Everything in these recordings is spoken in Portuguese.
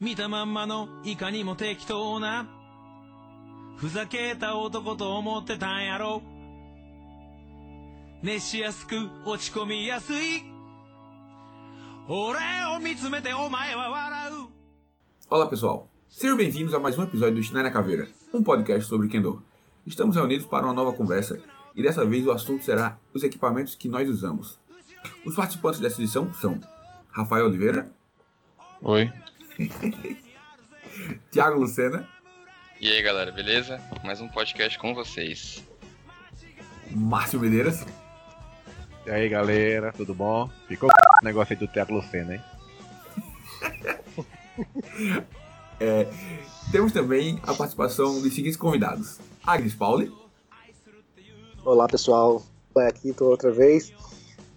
見たまんまのいかにも適当なふざけた男と思ってたんやろ熱しやすく落ち込みやすい俺を見つめてお前は笑う Olá pessoal, sejam bem-vindos a mais um episódio do Shinai na Caveira, um podcast sobre Kendo. Estamos reunidos para uma nova conversa e dessa vez o assunto será os equipamentos que nós usamos. Os participantes dessa edição são Rafael Oliveira, Oi. Thiago Lucena, E aí, galera, beleza? Mais um podcast com vocês. Márcio Medeiras E aí galera, tudo bom? Ficou o negócio aí do Teatro Lucena, hein? Temos também a participação dos seguintes convidados: Agnes Pauli, Olá pessoal, aqui tô outra vez.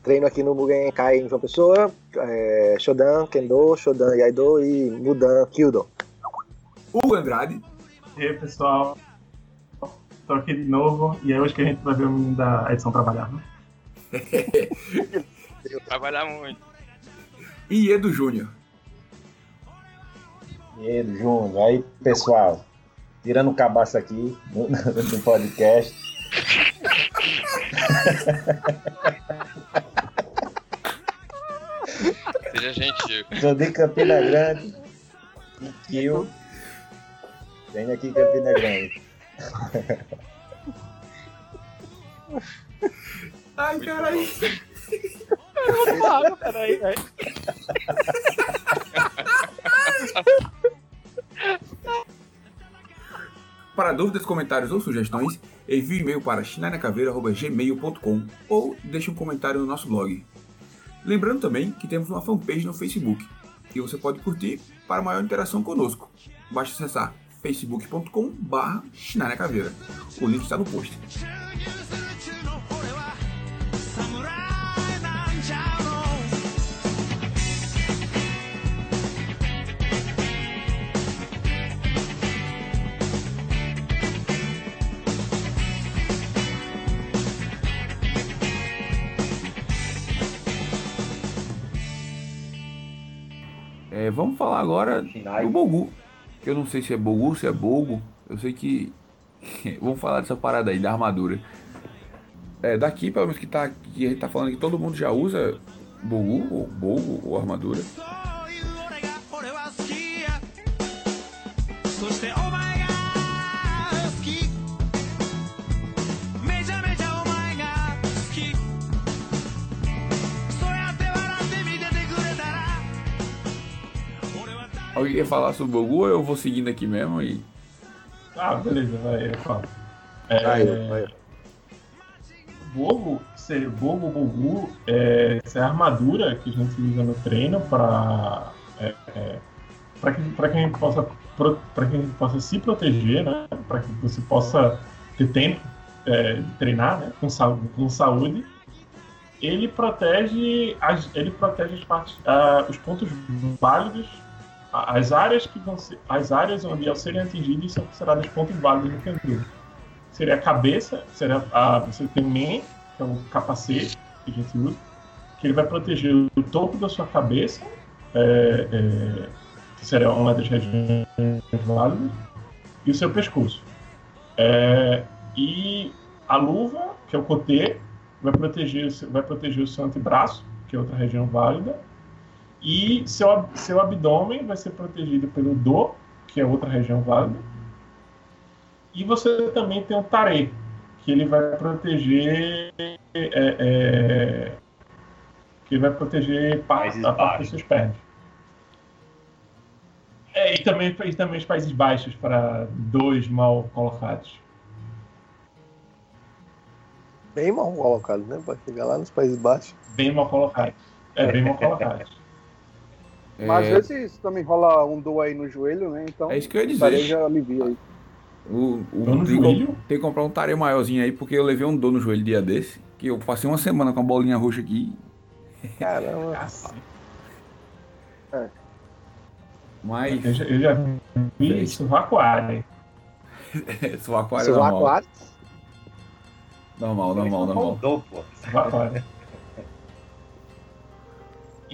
Treino aqui no Mugen Kai em João Pessoa, é, Shodan, Kendo, Shodan Yaido e Mudan Kyudo. Hugo Andrade, E aí, pessoal? Tô aqui de novo e é hoje que a gente vai ver o menino da edição trabalhar, né? Trabalhar muito. e Edu Júnior. Dinheiro, Júnior. Aí, pessoal, tirando o cabaço aqui no, no podcast. Seja gentil. Sou de Campina Grande. E Kill. Venho aqui em Campina Grande. Ai, caralho. Peraí, velho. Para dúvidas, comentários ou sugestões, envie um e-mail para chinanacaveira.gmail.com ou deixe um comentário no nosso blog. Lembrando também que temos uma fanpage no Facebook e você pode curtir para maior interação conosco. Basta acessar facebook.com.br chinanacaveira. O link está no post. É, vamos falar agora Shinai. do Bogu. Que eu não sei se é Bogu, se é Bogo. Eu sei que. vamos falar dessa parada aí, da armadura. É, daqui, pelo menos que, tá, que a gente tá falando que todo mundo já usa Bogu, ou Bogo, ou armadura. Alguém quer falar sobre o Bogu ou eu vou seguindo aqui mesmo e. Ah, beleza, vai, eu falo. É, Aí, vai. Bogo, ser Bogo Bogu, é, essa é a armadura que a gente usa no treino para é, é, para que, pra que a gente possa para que a gente possa se proteger, né? Para que você possa ter tempo é, de treinar, né? Com, sa- com saúde. Ele protege as, ele protege as partes, ah, os pontos válidos, as áreas que vão ser, as áreas onde ao serem atingidos são consideradas pontos válidos no Kendo seria a cabeça, seria a, você tem o que é o capacete que a gente usa, que ele vai proteger o topo da sua cabeça, é, é, que seria uma das regiões válidas, e o seu pescoço. É, e a luva, que é o cotê, vai proteger, vai proteger o seu antebraço, que é outra região válida, e seu, seu abdômen vai ser protegido pelo do, que é outra região válida, e você também tem o Tare, que ele vai proteger. é, é, que ele vai proteger parte, a parte dos seus pés. É, e também, e também os Países Baixos para dois mal colocados. Bem mal colocado, né? Pra chegar lá nos Países Baixos. Bem mal colocados. É, bem mal colocados. Mas É, às vezes também rola um dor aí no joelho, né? Então é isso que eu ia dizer. já alivia aí. O, o, Dor tem, que, joelho? tem que comprar um tarefa maiorzinho aí, porque eu levei um dor no joelho dia desse. Que eu passei uma semana com a bolinha roxa aqui. Caramba. Cacete. Mas. Eu já, eu já vi isso vacuário. Sou aquário Seu normal. aquário. Normal, normal, normal. Rodou, pô. Vacuário.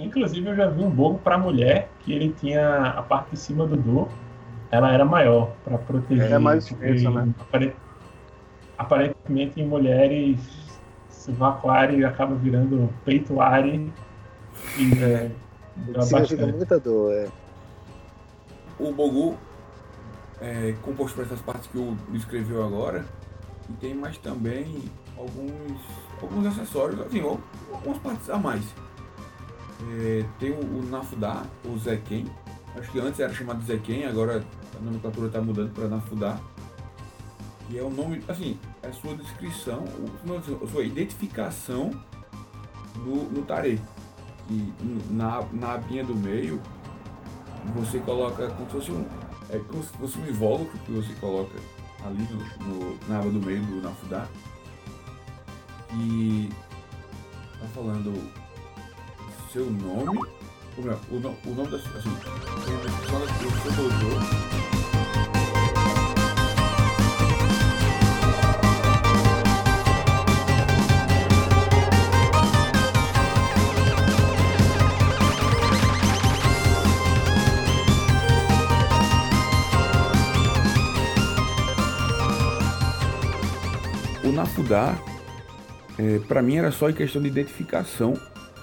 Inclusive eu já vi um bogo pra mulher que ele tinha a parte de cima do do, ela era maior pra proteger. É mais extensa, né? apare- Aparentemente em mulheres se vacuare acaba virando peituare e é, Significa muita dor, é. O Bogu é composto por essas partes que o descreveu agora. E tem mais também alguns, alguns acessórios, assim, al- algumas partes a mais. É, tem o, o Nafudá, o Zeken. Acho que antes era chamado Zeken, agora a nomenclatura está mudando para Nafudá. Que é o nome, assim, é a sua descrição, a sua identificação no, no tare. E na, na abinha do meio, você coloca como se fosse um. É como se fosse um invólucro que você coloca ali no, no- na aba do meio do Nafudá. E tá falando seu nome, ou melhor, o, no- o nome da sua. Assim, do seu dojo. O Nafudá, é, para mim, era só em questão de identificação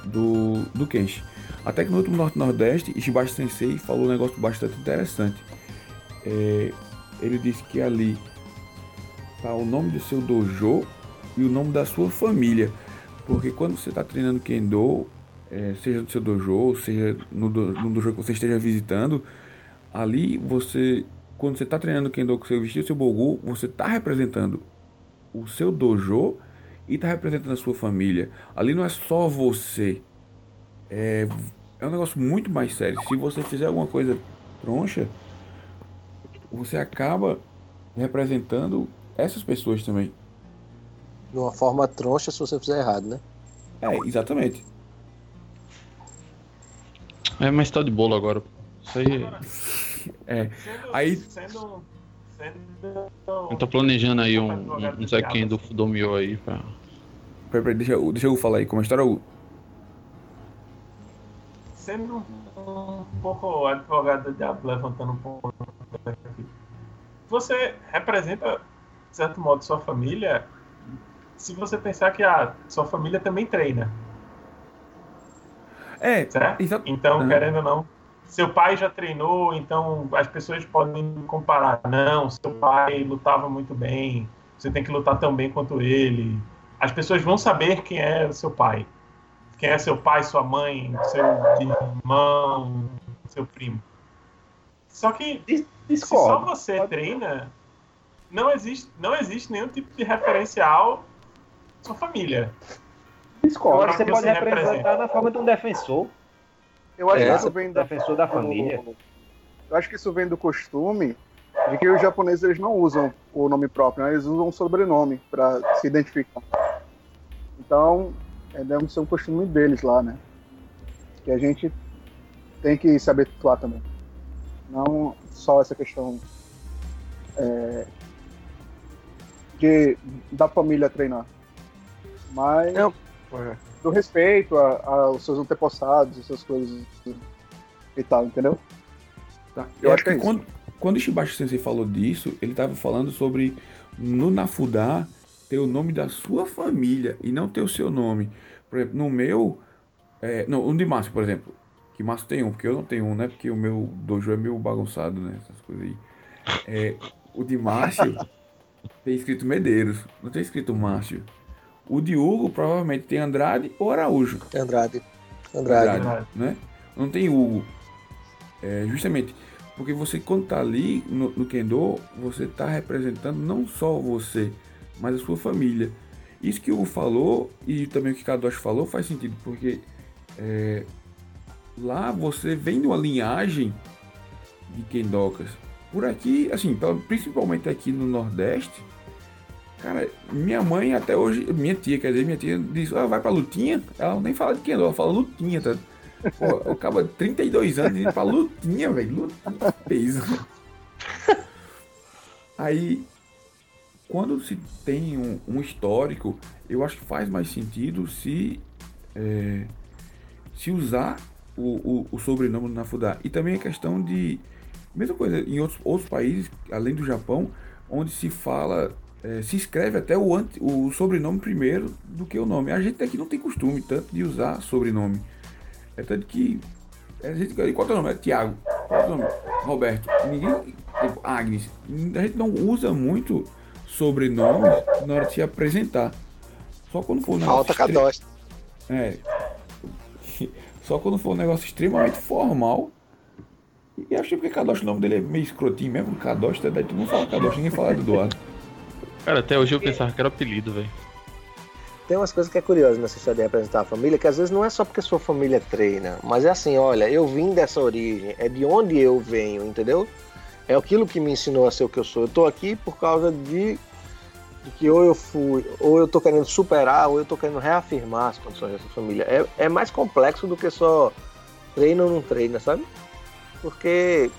do, do Kenshi. Até que no último Norte-Nordeste, Ishibashi Sensei falou um negócio bastante interessante. É, ele disse que ali tá o nome do seu dojo e o nome da sua família. Porque quando você está treinando Kendo, é, seja no seu dojo, seja no, do- no dojo que você esteja visitando, ali você, quando você está treinando Kendo com seu vestido, seu Bogu, você está representando o seu dojo e está representando a sua família. Ali não é só você. É, é um negócio muito mais sério. Se você fizer alguma coisa troncha, você acaba representando essas pessoas também. De uma forma troncha se você fizer errado, né? É, exatamente. É, mas tá de bolo agora. Isso aí. É. Sendo, Aí- sendo, Eu tô planejando aí um, um, um Zequinha do Fudomio aí pra. Peraí, peraí, deixa, eu- deixa eu falar aí como a história. o- sendo um pouco advogado do diabo, levantando um ponto aqui. Você representa, de certo modo, sua família se você pensar que a sua família também treina, É, certo? exa- Então, Aham. querendo ou não, seu pai já treinou, então as pessoas podem comparar. Não, seu pai lutava muito bem, você tem que lutar tão bem quanto ele. As pessoas vão saber quem é seu pai. Quem é seu pai, sua mãe, seu irmão, seu primo. Só que se só você treina, não existe, não existe nenhum tipo de referencial sua família. Discordo. Você pode representar representa. na forma de um defensor, Eu acho É, que isso vem da, defensor da família. eu acho que isso vem do costume de que os japoneses eles não usam o nome próprio, né? eles usam um sobrenome para se identificar. Então, é, deve ser um costume deles lá, né? Que a gente tem que se habituar também. Não só essa questão é, de, da família treinar, mas Não. Do respeito a- aos seus antepassados, essas coisas e tal, entendeu? Tá. Eu Eu, acho que, é quando, quando o Shibashi Sensei falou disso, ele estava falando sobre no Nafudá ter o nome da sua família e não ter o seu nome. Por exemplo, no meu. É, não, no de Márcio, por exemplo. Que Márcio tem um, porque eu não tenho um, né? Porque o meu dojo é meio bagunçado, né? Essas coisas aí. É, o de Márcio tem escrito Medeiros, não tem escrito Márcio. O de Hugo provavelmente tem Andrade ou Araújo. Andrade. Andrade. Andrade, né? Não tem Hugo. É, justamente porque você quando tá ali no, no Kendo, você tá representando não só você, mas a sua família. Isso que o Hugo falou e também o que Kadoshi falou faz sentido, porque é, lá você vem de uma linhagem de Kendokas. Por aqui, assim, principalmente aqui no Nordeste, cara, minha mãe até hoje, minha tia, quer dizer, minha tia diz, ah, vai pra lutinha? Ela nem fala de Kendo, ela fala lutinha, tá? Pô, eu acabo de 32 anos indo pra lutinha, velho. Lutinha, peso. Aí, quando se tem um, um histórico, eu acho que faz mais sentido se, é, se usar o, o, o sobrenome do Nafudá. E também a questão de. Mesma coisa, em outros, outros países, além do Japão, onde se fala. Eh, se escreve até o, ante, o sobrenome primeiro do que o nome. A gente aqui não tem costume tanto de usar sobrenome. É tanto que. A gente, qual é o nome? É Tiago. Qual é o nome? Roberto. Ninguém. Tipo, Agnes. A gente não usa muito sobrenome na hora de se apresentar. Só quando for um negócio Falta cadosta. é. Só quando for um negócio extremamente formal. E acho que porque Kadosh, o nome dele é meio escrotinho mesmo. Kadosh, daí tu não fala Kadosh, ninguém fala do Eduardo. Cara, até hoje eu pensava que era apelido, velho. Tem umas coisas que é curioso nessa história de representar a família, que às vezes não é só porque sua família treina, mas é assim, olha, eu vim dessa origem, é de onde eu venho, entendeu? É aquilo que me ensinou a ser o que eu sou. Eu tô aqui por causa de, de que ou eu fui, ou eu tô querendo superar, ou eu tô querendo reafirmar as condições dessa família. É, é mais complexo do que só treina ou não treina, sabe? Porque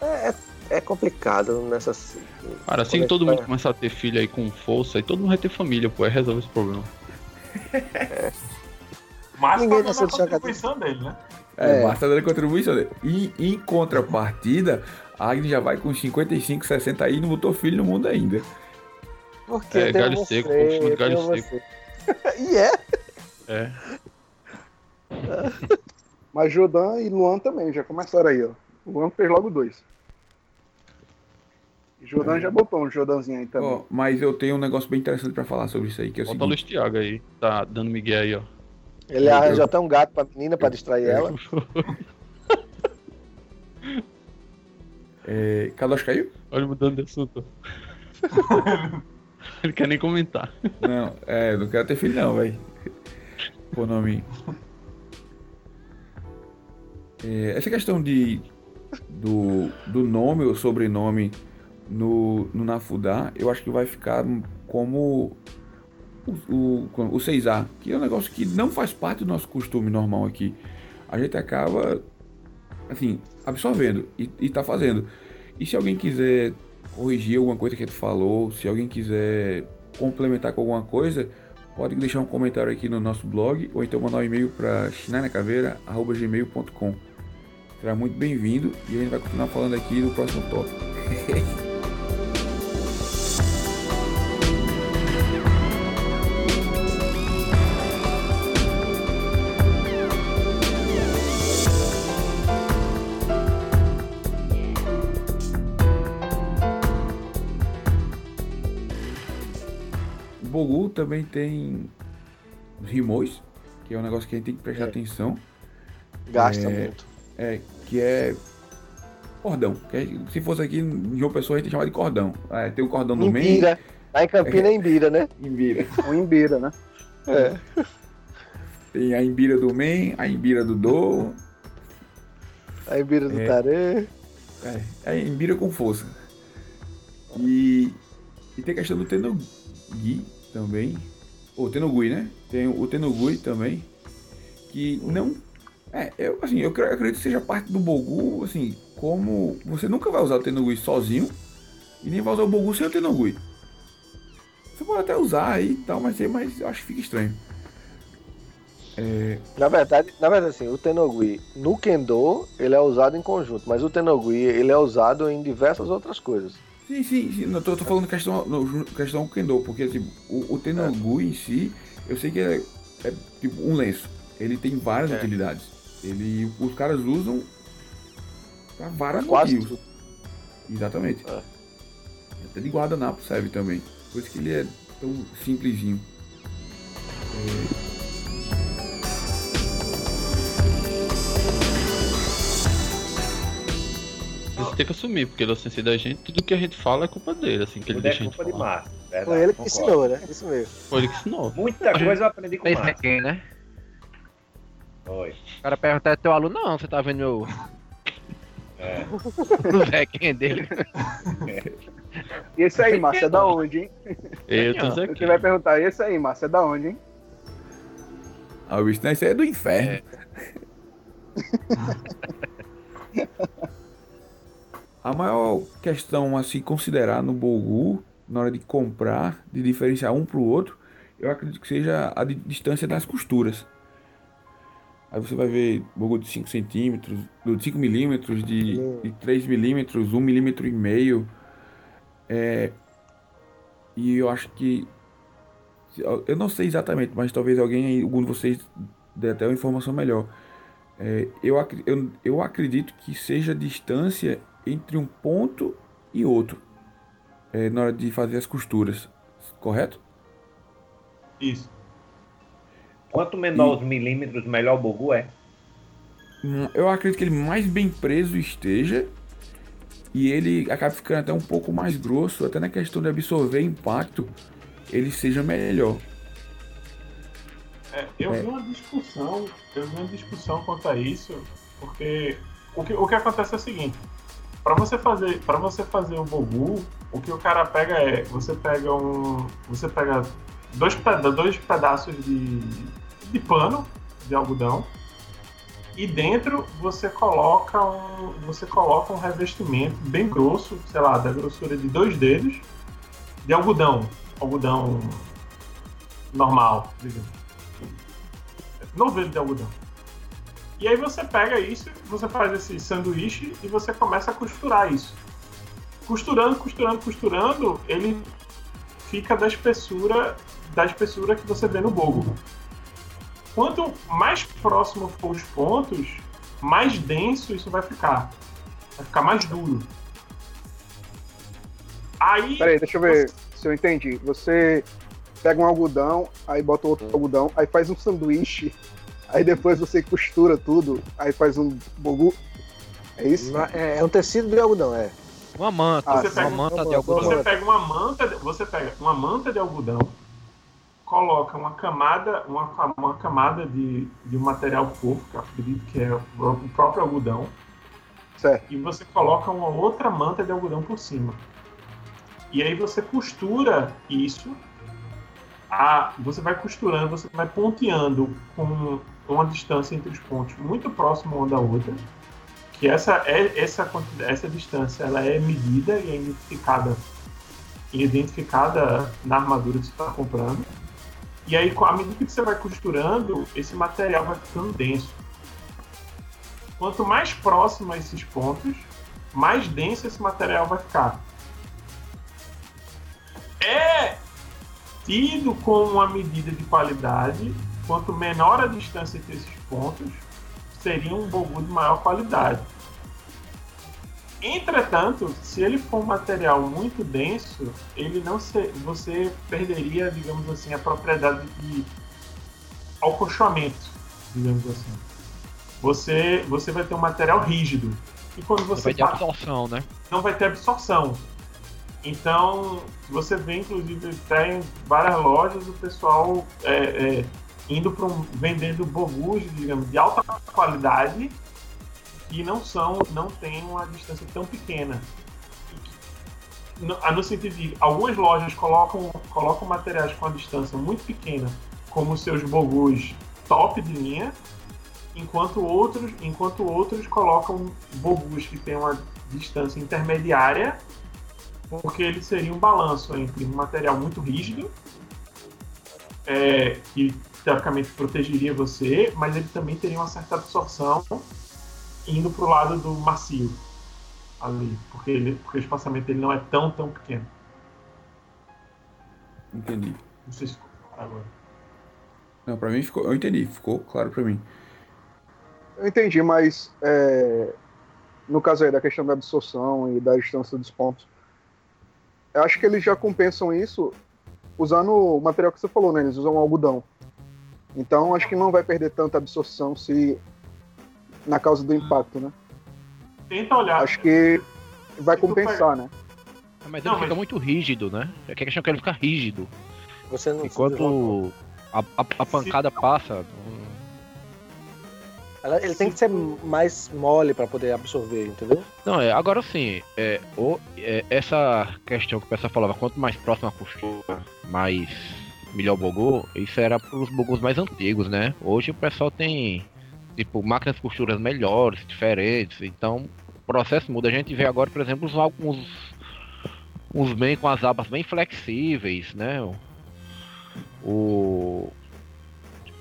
é, é, é complicado nessas. Cara, assim que todo mundo começar a ter filho aí com força, aí todo mundo vai ter família, pô, aí resolve esse problema. Mas Ninguém tá dando nasceu a contribuição dele, né? É, É. basta dar a contribuição dele. E em contrapartida, a Agnes já vai com 55, 60 aí e não botou filho no mundo ainda. Porque É, galho você, seco, chama de galho seco. e é? É. Mas Jodan e Luan também, já começaram aí, ó. Luan fez logo dois. Jodan já botou um Jodanzinho aí também. Ó, mas eu tenho um negócio bem interessante pra falar sobre isso aí, que é o Bota o Luiz seguinte. Thiago aí, tá dando migué aí, ó. Ele arranjou até um gato pra menina pra distrair ela. É, Kadosh caiu? Olha, mudando de assunto. Ele quer nem comentar. Não, é, eu não quero ter filho não, velho. Pô, nome. É, essa questão de do, do nome ou sobrenome no, no Nafudá, eu acho que vai ficar como o, o, o 6A, que é um negócio que não faz parte do nosso costume normal aqui. A gente acaba, assim, absorvendo e, e tá fazendo. E se alguém quiser corrigir alguma coisa que a gente falou, se alguém quiser complementar com alguma coisa, pode deixar um comentário aqui no nosso blog ou então mandar um e-mail para chinanacaveira.gmail.com. Será muito bem-vindo e a gente vai continuar falando aqui no próximo tópico. O também tem os rimões, que é um negócio que a gente tem que prestar É. atenção. Gasta É. muito. É, que é cordão. Que é- se fosse aqui em João Pessoa, a gente chama de cordão. É, tem o cordão do meio. Lá em Campina é Imbira, né? Imbira. Um Imbira, né? É. Tem a Imbira do Men, a Imbira do Do. A Imbira do É. Tarê. É, é Imbira com força. E, e tem a questão do Tenogui também. Ou Tenogui, né? Tem o Tenogui também. Que não. É, eu, assim, eu cre- acredito que seja parte do Bogu, assim, como você nunca vai usar o Tenogui sozinho e nem vai usar o Bogu sem o Tenogui. Você pode até usar aí e tal, mas, mas eu acho que fica estranho. É, Na verdade, na verdade, assim, o Tenogui no Kendo ele é usado em conjunto, mas o Tenogui ele é usado em diversas outras coisas. Sim, sim, sim. Não, tô, tô falando questão, no, questão Kendo, porque assim, o, o Tenogui em si, eu sei que é, é tipo um lenço. Ele tem várias É. utilidades. Ele, os caras usam pra vários Quase motivos. Exatamente. É. Até de guardanapo serve também. Por isso que ele é tão simplesinho. Ele tem que assumir, porque ele é o sensei da gente, tudo que a gente fala é culpa dele, assim, que ele Tudo é deixa a gente culpa de falar. Verdade, Foi ele que concordo. ensinou, né? Isso mesmo. Foi ele que ensinou. Muita coisa eu aprendi com o Fez né? Foi. O cara pergunta é teu aluno, não, você tá vendo meu. É. o Zequinha dele. E esse aí, Márcio, é da onde, hein? Eu tô aqui. você vai perguntar, esse aí, Márcio, é da onde, hein? Ah, o bicho, aí é do inferno. A maior questão a se considerar no Bogu, na hora de comprar, de diferenciar um pro outro, eu acredito que seja a di- distância das costuras. Aí você vai ver bogu de 5 centímetros, de 5 milímetros, de, de 3 milímetros, 1 milímetro e meio. É, e eu acho que. Eu não sei exatamente, mas talvez alguém algum de vocês dê até uma informação melhor. É, eu, eu, eu acredito que seja a distância entre um ponto e outro é, na hora de fazer as costuras, correto? Isso. Quanto menor os milímetros, melhor o bogu é. Hum, Eu acredito que ele mais bem preso esteja e ele acaba ficando até um pouco mais grosso, até na questão de absorver impacto, ele seja melhor. É, eu É. vi uma discussão, eu vi uma discussão quanto a isso, porque o que, o que acontece é o seguinte, para você fazer, para você fazer o bogu, o que o cara pega é, você pega um, você pega dois, peda dois pedaços de, de pano de algodão e dentro você coloca um, você coloca um revestimento bem grosso, sei lá, da grossura de dois dedos de algodão, algodão normal, digamos novelo de algodão. E aí você pega isso, você faz esse sanduíche e você começa a costurar isso. Costurando, costurando, costurando, ele fica da espessura da espessura que você vê no bogo. Quanto mais próximo for os pontos, mais denso isso vai ficar. Vai ficar mais duro. Aí. Peraí, deixa eu ver se eu entendi. Você pega um algodão, aí bota outro algodão, aí faz um sanduíche, aí depois você costura tudo, aí faz um bogu. É isso? É, é um tecido de algodão, é. Uma manta, Ah, Você uma pega, manta de você algodão. pega uma manta, de- você pega uma manta de algodão, coloca uma camada, uma, uma camada de, de um material fofo, que eu acredito que é o próprio algodão, Certo. e você coloca uma outra manta de algodão por cima. E aí você costura isso. A, você vai costurando, você vai ponteando com uma distância entre os pontos muito próxima uma da outra. Que essa, é, essa, essa distância ela é medida e é identificada, identificada na armadura que você está comprando. E aí, à medida que você vai costurando, esse material vai ficando denso. Quanto mais próximo a esses pontos, mais denso esse material vai ficar. É tido como uma medida de qualidade, quanto menor a distância entre esses pontos, seria um bogu de maior qualidade. Entretanto, se ele for um material muito denso, ele não se, você perderia, digamos assim, a propriedade de alcochoamento, digamos assim. Você, você vai ter um material rígido. E quando você Vai ter absorção, né? não vai ter absorção. Então, você vê, inclusive, até em várias lojas o pessoal é, é, indo para um, vendendo bogus, digamos, de alta qualidade que não são, não tem uma distância tão pequena. No, no sentido de algumas lojas colocam, colocam materiais com a distância muito pequena, como seus bogus top de linha, enquanto outros, enquanto outros colocam bogus que têm uma distância intermediária, porque ele seria um balanço entre um material muito rígido, é, que teoricamente protegeria você, mas ele também teria uma certa absorção indo para o lado do macio ali, porque, ele, porque o espaçamento dele não é tão, tão pequeno. Entendi. Não sei se agora. Não, pra mim ficou. Eu entendi, ficou claro pra mim. Eu entendi, mas é, no caso aí da questão da absorção e da distância dos pontos, eu acho que eles já compensam isso usando o material que você falou, né? Eles usam algodão. Então acho que não vai perder tanta absorção se na causa do impacto, né? Tenta olhar. Acho que vai Se compensar, né? Mas Não, ele fica mas- muito rígido, né? É que a questão é que ele fica rígido. Você não Enquanto a, a, a pancada passa. Ela- Ele tem que ser mais mole para poder absorver, entendeu? Não, é, agora sim, é, é, essa questão que o pessoal falava, quanto mais próximo a costura, mais melhor o bogu, isso era para os bogus mais antigos, né? Hoje o pessoal tem, tipo, máquinas costuras melhores, diferentes, então o processo muda. A gente vê agora, por exemplo, alguns uns bem com as abas bem flexíveis, né? O,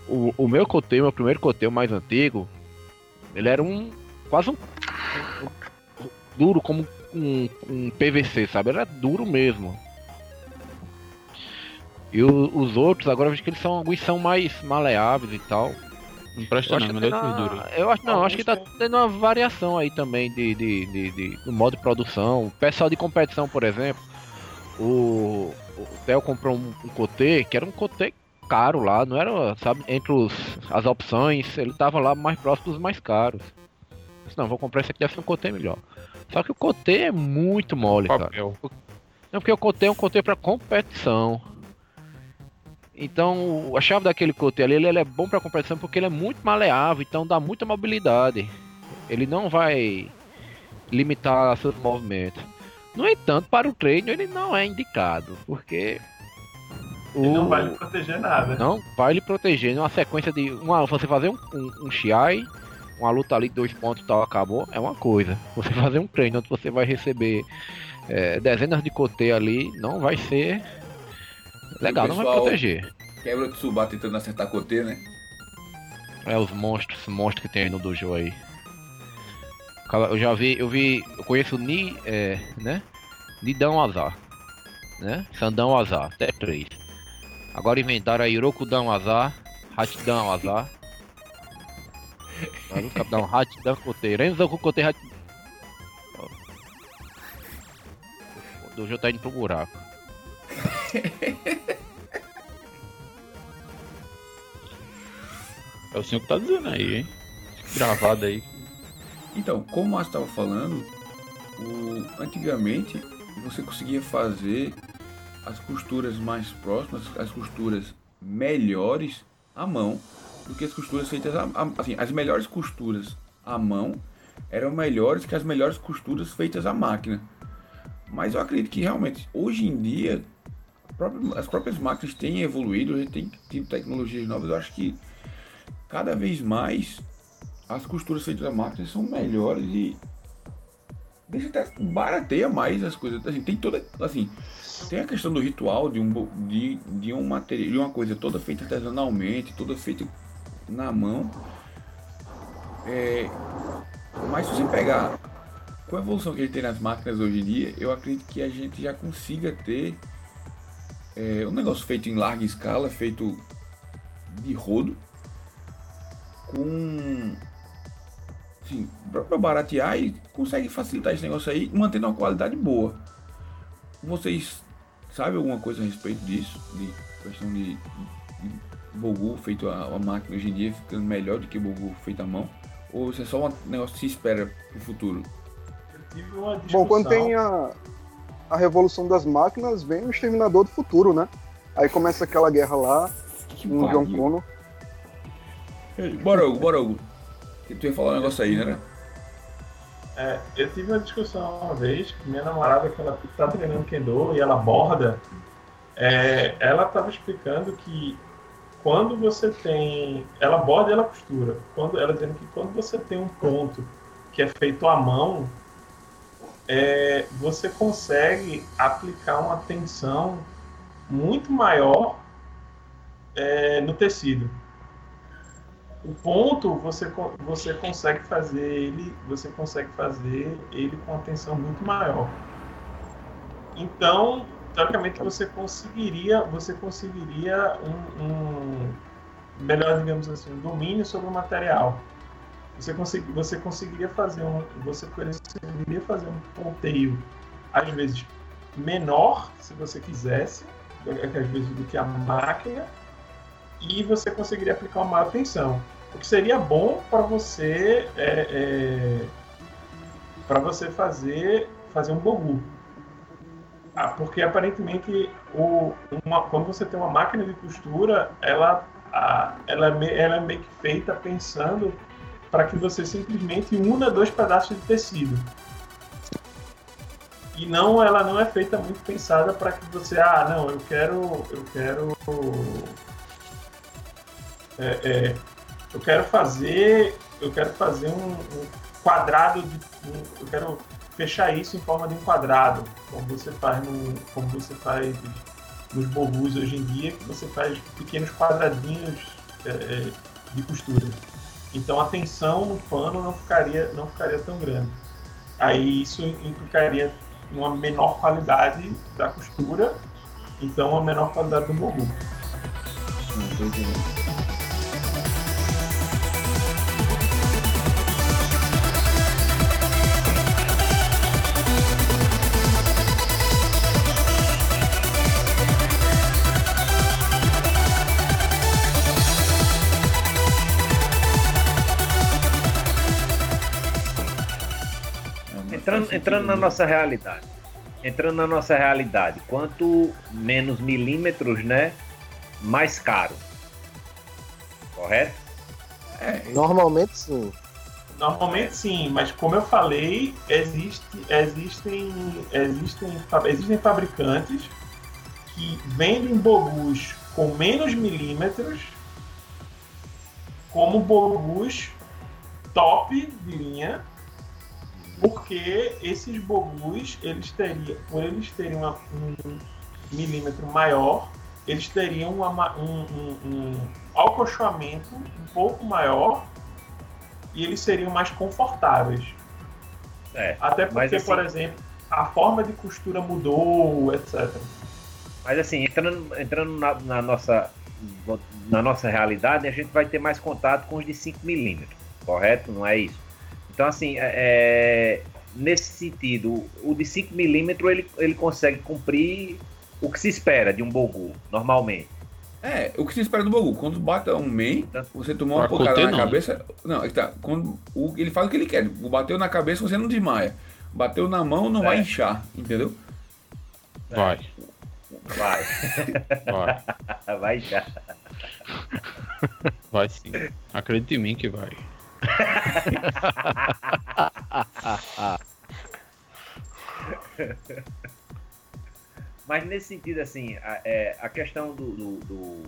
o- o, meu coteio, meu primeiro coteio mais antigo, ele era um. quase um. um- duro como um, um PVC, sabe? Era duro mesmo. E o- os outros, agora eu vejo que eles são, alguns são mais maleáveis e tal. Não melhor que os na- duros. Eu acho, não, acho que tá tendo uma variação aí também de, de, de, de- do modo de produção. O pessoal de competição, por exemplo, o, o Theo comprou um, um Coté, que era um Coté caro lá, não era, sabe, entre os, as opções, ele tava lá mais próximo dos mais caros. Disse, não, vou comprar esse aqui, deve ser um Coté melhor. Só que o Coté é muito mole, cara. Não, porque o Coté é um Coté pra competição. Então, a chave daquele cote ali, ele, ele é bom para competição porque ele é muito maleável, então dá muita mobilidade. Ele não vai limitar seus movimentos. No entanto, para o treino ele não é indicado, porque Ele não o- vai lhe proteger nada. não vai lhe proteger numa sequência de uma, você fazer um, um, um Shiai, uma luta ali, dois pontos e tal, acabou, é uma coisa. Você fazer um treino onde você vai receber é, dezenas de cote ali, não vai ser legal, não vai proteger. Quebra o Tsubá tentando acertar Kotê, né? É os monstros, monstros que tem aí no dojo aí. Eu já vi, eu vi, eu conheço Ni, é, né? Nidão Azar, né? Sandão Azar, até três. Agora inventaram aí Rokudão Azar, Hatidão Azar. Aí o capitão Hatidão Kotei, Renzo Kotei Hat... O dojo tá indo pro buraco. É o senhor que tá dizendo aí, hein? Gravado aí. Então, como o Márcio estava falando, o- antigamente você conseguia fazer as costuras mais próximas, as costuras melhores à mão do que as costuras feitas à- assim, as melhores costuras à mão eram melhores que as melhores costuras feitas à máquina. Mas eu acredito que realmente hoje em dia a as próprias máquinas têm evoluído, a tem tido tecnologias novas. Eu acho que cada vez mais as costuras feitas à máquina são melhores e deixa até barateia mais as coisas. Assim, tem toda assim, tem a questão do ritual de um de, de um material, de uma coisa toda feita artesanalmente, toda feita na mão. É, mas se você pegar com a evolução que a gente tem nas máquinas hoje em dia, eu acredito que a gente já consiga ter é, um negócio feito em larga escala, feito de rodo, com assim, pra, pra baratear e consegue facilitar esse negócio aí, mantendo uma qualidade boa. Vocês sabem alguma coisa a respeito disso? De questão de, de Bogu feito a, a máquina hoje em dia ficando melhor do que Bogu feito à mão? Ou isso é só um negócio que se espera pro futuro? Bom, quando tem a, a revolução das máquinas, vem o Exterminador do Futuro, né? Aí começa aquela guerra lá, com o John. Connor. Bora, bora. Que tu ia falar um negócio aí, né? É, eu tive uma discussão uma vez com minha namorada que ela tá treinando Kendo e ela borda. É, ela estava explicando que quando você tem. Ela borda e ela costura. Quando, ela dizendo que quando você tem um ponto que é feito à mão, é, você consegue aplicar uma tensão muito maior é, no tecido. O ponto você, você consegue fazer ele, você consegue fazer ele com uma tensão muito maior. Então, teoricamente você conseguiria, você conseguiria um, um melhor, digamos assim, um domínio sobre o material. Você, consegui, você conseguiria fazer um, você conseguiria fazer um ponteio às vezes menor, se você quisesse, às vezes do que a máquina, e você conseguiria aplicar uma maior tensão. O que seria bom para você é, para você fazer fazer um bogu. Ah, porque aparentemente o, uma- quando você tem uma máquina de costura, ela, a- ela, é ela é meio que feita pensando para que você simplesmente una dois pedaços de tecido. E não, ela não é feita muito pensada para que você, ah, não, eu quero, eu quero, é, é, eu quero fazer, eu quero fazer um, um quadrado, de, um- eu quero fechar isso em forma de um quadrado, como você faz no, como você faz nos bogus hoje em dia, que você faz pequenos quadradinhos é, de costura. Então a tensão no pano não ficaria, não ficaria tão grande. Aí isso implicaria uma menor qualidade da costura, então uma menor qualidade do bogu. Entrando, entrando na nossa realidade. Entrando na nossa realidade, quanto menos milímetros, né? Mais caro. Correto? Normalmente sim. Normalmente sim, mas como eu falei, existe, existem, existem, existem fabricantes que vendem bogus com menos milímetros como bogus top de linha, porque esses bogus, eles teriam, por eles terem uma- um milímetro maior, eles teriam uma ma- um, um, um acolchoamento um pouco maior e eles seriam mais confortáveis. É. Até porque, assim- por exemplo, a forma de costura mudou, etc. Mas assim, entrando, entrando na, na nossa, na nossa realidade, a gente vai ter mais contato com os de 5 milímetros, correto? Não é isso? Então, assim, é- é, nesse sentido, o de 5 milímetros ele, ele consegue cumprir o que se espera de um bogu, normalmente. É, o que se espera do Bogu? Quando bate um main, você tomou uma conter, na não. cabeça. Não, é que tá. Quando o, ele faz o que ele quer. Bateu na cabeça, você não desmaia. Bateu na mão, não vai É. inchar, entendeu? Vai. Vai. Vai. vai já. Vai sim. Acredita em mim que vai. Mas nesse sentido, assim, a, é, a questão do, do- do-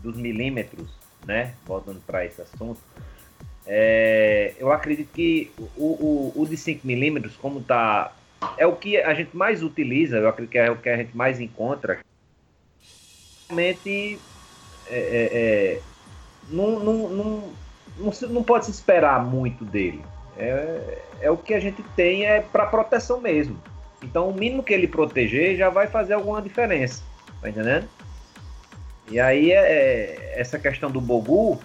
dos milímetros, né? Voltando para esse assunto, é, eu acredito que o, o, o de 5 milímetros, como tá. É o que a gente mais utiliza, eu acredito que é o que a gente mais encontra. Realmente é, é, é, não, não, não, não, não pode se esperar muito dele. É, é o que a gente tem é para proteção mesmo. Então o mínimo que ele proteger já vai fazer alguma diferença. Tá entendendo? E aí é, é, essa questão do Bogu,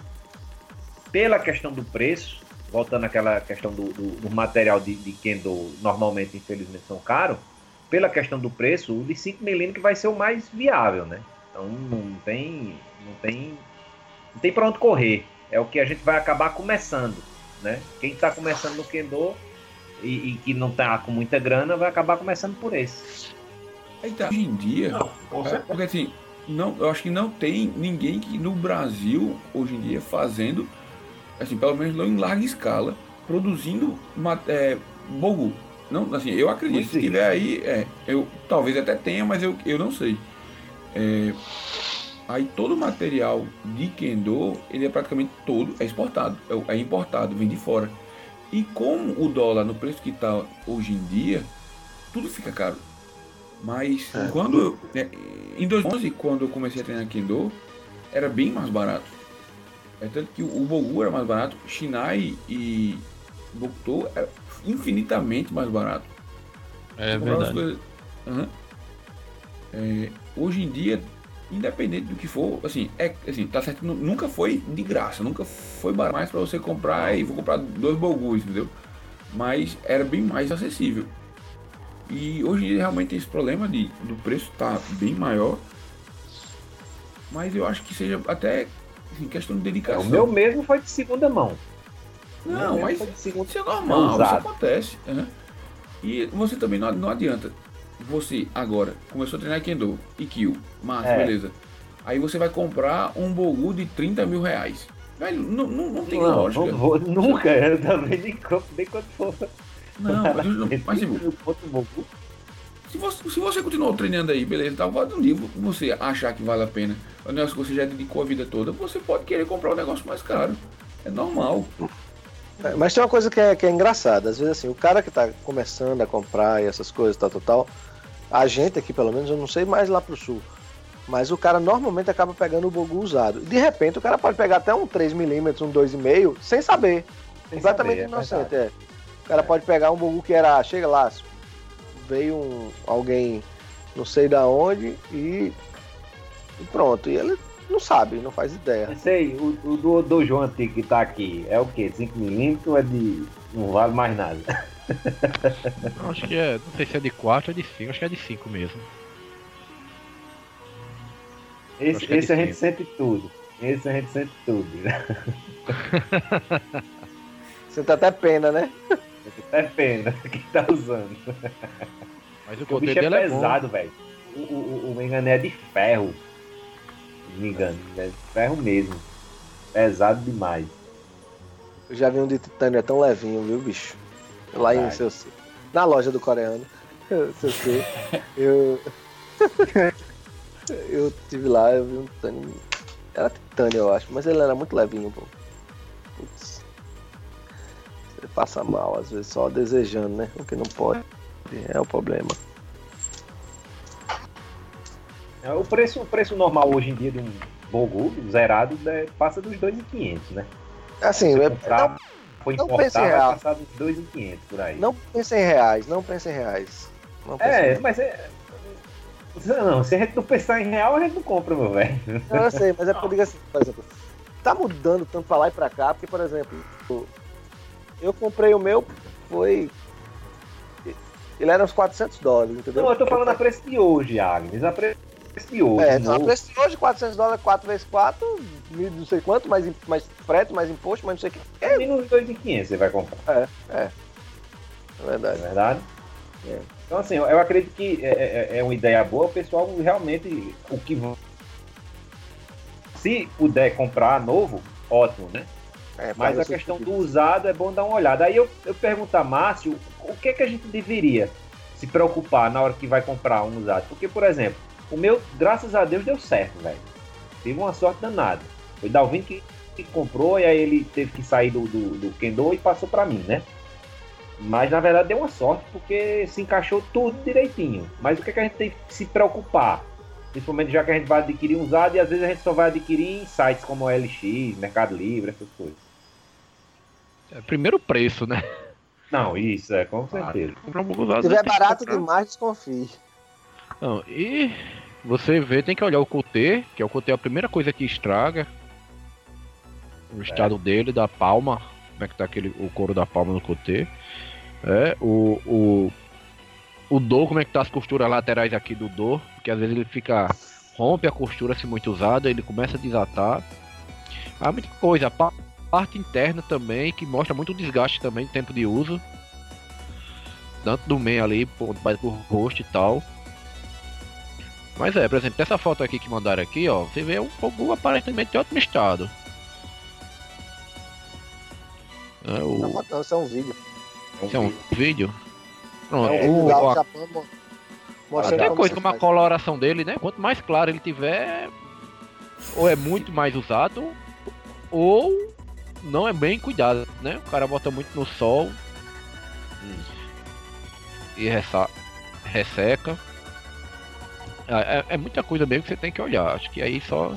pela questão do preço, voltando àquela questão do, do- do material de, de Kendo, normalmente, infelizmente, são caros, pela questão do preço, o de 5mm vai ser o mais viável, né? Então não tem. Não tem. Não tem pra onde correr. É o que a gente vai acabar começando. Né? Quem tá começando no Kendo e, e que não tá com muita grana vai acabar começando por esse. Tá, hoje em dia. é, porque assim, não, eu acho que não tem ninguém que no Brasil, hoje em dia, fazendo, assim, pelo menos não em larga escala, produzindo é, Bogu. Não, assim, eu acredito, se tiver aí, é, eu talvez até tenha, mas eu, eu não sei. É, aí todo o material de Kendo, ele é praticamente todo é exportado, é, é importado, vem de fora. E como o dólar no preço que está hoje em dia, tudo fica caro. Mas quando eu, é, em 2011, quando eu comecei a treinar Kendo, era bem mais barato. É tanto que o Bogu era mais barato, Shinai e Bokuto era infinitamente mais barato. É as verdade. coisas- Aham. É, hoje em dia, independente do que for, assim, é assim, tá certo, nu- nunca foi de graça, nunca foi barato mais para você comprar e vou comprar dois Bogus, entendeu? Mas era bem mais acessível. E hoje em dia realmente tem esse problema de do preço tá bem maior. Mas eu acho que seja até assim, questão de dedicação. O meu mesmo foi de segunda mão. Não, mas segunda isso é normal, isso acontece. né? E você também não, não adianta. Você agora começou a treinar Kendo e Kill, massa, É. beleza. Aí você vai comprar um Bogu de 30 mil reais. Velho, não, não, não tem Não, lógica. não vou, nunca, eu também nem compro, nem quando for. Não, mas, não- mas tipo, se você, se você continuar treinando aí, beleza, tá, vai um dia você achar que vale a pena, o negócio que você já dedicou a vida toda, você pode querer comprar um negócio mais caro. É normal. É, Mas tem uma coisa que é, que é engraçada. Às vezes, assim, o cara que tá começando a comprar e essas coisas, tal, tal, tal. A gente aqui, pelo menos, eu não sei mais lá pro sul. Mas o cara normalmente acaba pegando o bogu usado. De repente, o cara pode pegar até um 3mm, um 2,5, sem saber. Sem Completamente saber, é inocente, é. O cara pode pegar um bogu que era, chega lá, veio um, alguém não sei da onde e, e pronto. E ele não sabe, não faz ideia. Não sei, o, o do, do João antigo que tá aqui é o quê? 5mm ou é de. não vale mais nada? Não, acho que é. Não sei se é de 4 ou de 5, acho que é de 5 mesmo. Esse, é esse a gente sente tudo. Esse a gente sente tudo. Você tá até pena, né? Até pena que tá usando. Mas o o bicho poder é dele é bom. pesado, velho. O, o, o, o Mengané é de ferro. Engano. É de ferro mesmo. Pesado demais. Eu já vi um de titânio, é tão levinho, viu, bicho? Lá em seu. Na loja do coreano. Seu C. Eu. eu tive lá, eu vi um titânio. Era titânio, eu acho, mas ele era muito levinho, pô. Putz. Você passa mal, às vezes, só desejando, né? O que não pode. É o problema. É, O preço, o preço normal hoje em dia de um Bogu zerado né, passa dos 2,500, né? Assim, é- comprar, não, não importar, em vai real. passar dos 2,500 por aí. não pense em reais, não pense em reais. Não pense em É, reais. mas é. Não, se a gente não pensar em real, a gente não compra, meu velho. Não, eu sei, mas é porque eu digo assim, por exemplo, tá mudando tanto pra lá e pra cá, porque, por exemplo, eu comprei o meu, foi. Ele era uns 400 dólares, entendeu? Não, eu tô falando a preço de hoje, Agnes. A preço hoje. É, não, a novo. preço de hoje, 400 dólares, 4 vezes 4, mil não sei quanto, mais, mais frete, mais imposto, mais não sei o que. É menos 2,500 você vai comprar. É, é. É É verdade. verdade? Então, assim, eu acredito que é, é- é uma ideia boa, o pessoal realmente, o que se puder comprar novo, ótimo, né? É, Mas a questão que- do usado é bom dar uma olhada. Aí eu, eu pergunto a Márcio, o que é que a gente deveria se preocupar na hora que vai comprar um usado? Porque, por exemplo, o meu, graças a Deus, deu certo, velho. Tive uma sorte danada. Foi Dalvin que, que comprou e aí ele teve que sair do, do, do Kendo e passou pra mim, né? Mas na verdade deu uma sorte porque se encaixou tudo direitinho. Mas o que, é que a gente tem que se preocupar? Principalmente já que a gente vai adquirir um usado e às vezes a gente só vai adquirir em sites como LX, Mercado Livre, essas coisas. É, primeiro preço, né? Não, isso é, com certeza. Comprar um pouco Se usado. tiver barato comprar. demais, desconfie. Não, e você vê, tem que olhar o cotê, que é o cotê é a primeira coisa que estraga. O estado dele, da palma, como é que tá aquele, o couro da palma no cotê. É, o, o, o dor, como é que tá as costuras laterais aqui do dor, porque às vezes ele fica, rompe a costura se muito usada, ele começa a desatar. Há muita coisa, a pa- parte interna também, que mostra muito desgaste também, tempo de uso. Tanto do meio ali, por, por rosto e tal. Mas é, por exemplo, essa foto aqui que mandaram aqui, ó, você vê um fogo aparentemente em ótimo estado. É, Não, o, foto não, isso é um vídeo. esse é um vídeo. Pronto, É, o, lá o a- Japão mostrando qualquer como coisa, como a coloração dele, né? Quanto mais claro ele tiver, ou é muito mais usado, ou não é bem cuidado, né? O cara bota muito no sol e ressa- resseca. É, é- é muita coisa mesmo que você tem que olhar. Acho que aí só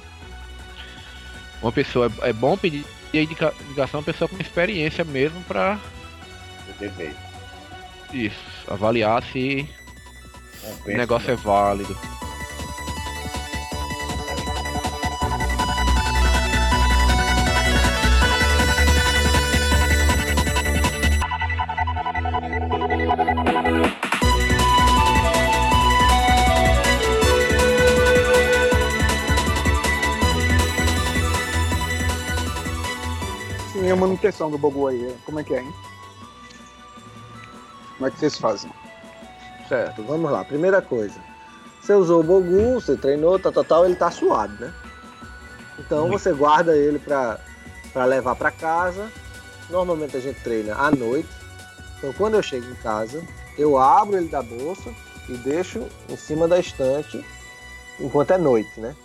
uma pessoa é bom pedir indicação a uma pessoa com experiência mesmo pra isso, avaliar se o negócio é válido. Manutenção do Bogu aí, como é que é, hein? Como é que vocês fazem? Certo, vamos lá. Primeira coisa. Você usou o Bogu, você treinou, tal, tal, tal, ele tá suado, né? Então você guarda ele pra, pra levar pra casa. Normalmente a gente treina à noite. Então quando eu chego em casa, eu abro ele da bolsa e deixo em cima da estante enquanto é noite, né?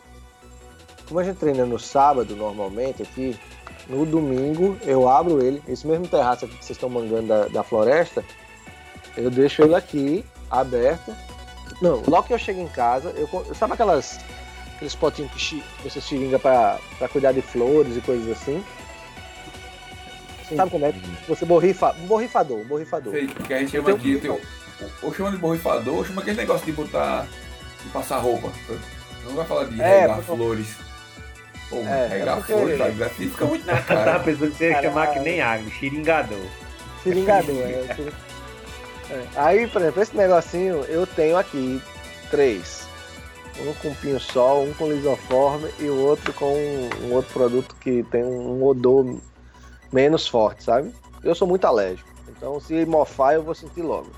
Como a gente treina no sábado normalmente aqui, no domingo eu abro ele, esse mesmo terraço aqui que vocês estão mangando da, da floresta, eu deixo ele aqui, aberto. Não, logo que eu chego em casa, eu sabe aquelas aqueles potinhos que, você xiringa pra, pra cuidar de flores e coisas assim. Sabe como é? Você borrifa, um borrifador, um borrifador. Sei, que a gente chama Eu aqui, tenho- tem, ou chama de borrifador, ou chama aquele negócio de botar, de passar roupa. Não vai falar de É, regar porque- flores. Pô, É, regar é porque- flores, sabe? Assim fica muito na Eu tava cara. pensando que você ia Caralho. chamar que nem água, xiringador. Xiringador, é. é. Aí, por exemplo, esse negocinho eu tenho aqui três. Um com pinho-sol, um com lisoforme e o outro com um outro produto que tem um odor menos forte, sabe? Eu sou muito alérgico. Então, se mofar, eu vou sentir logo.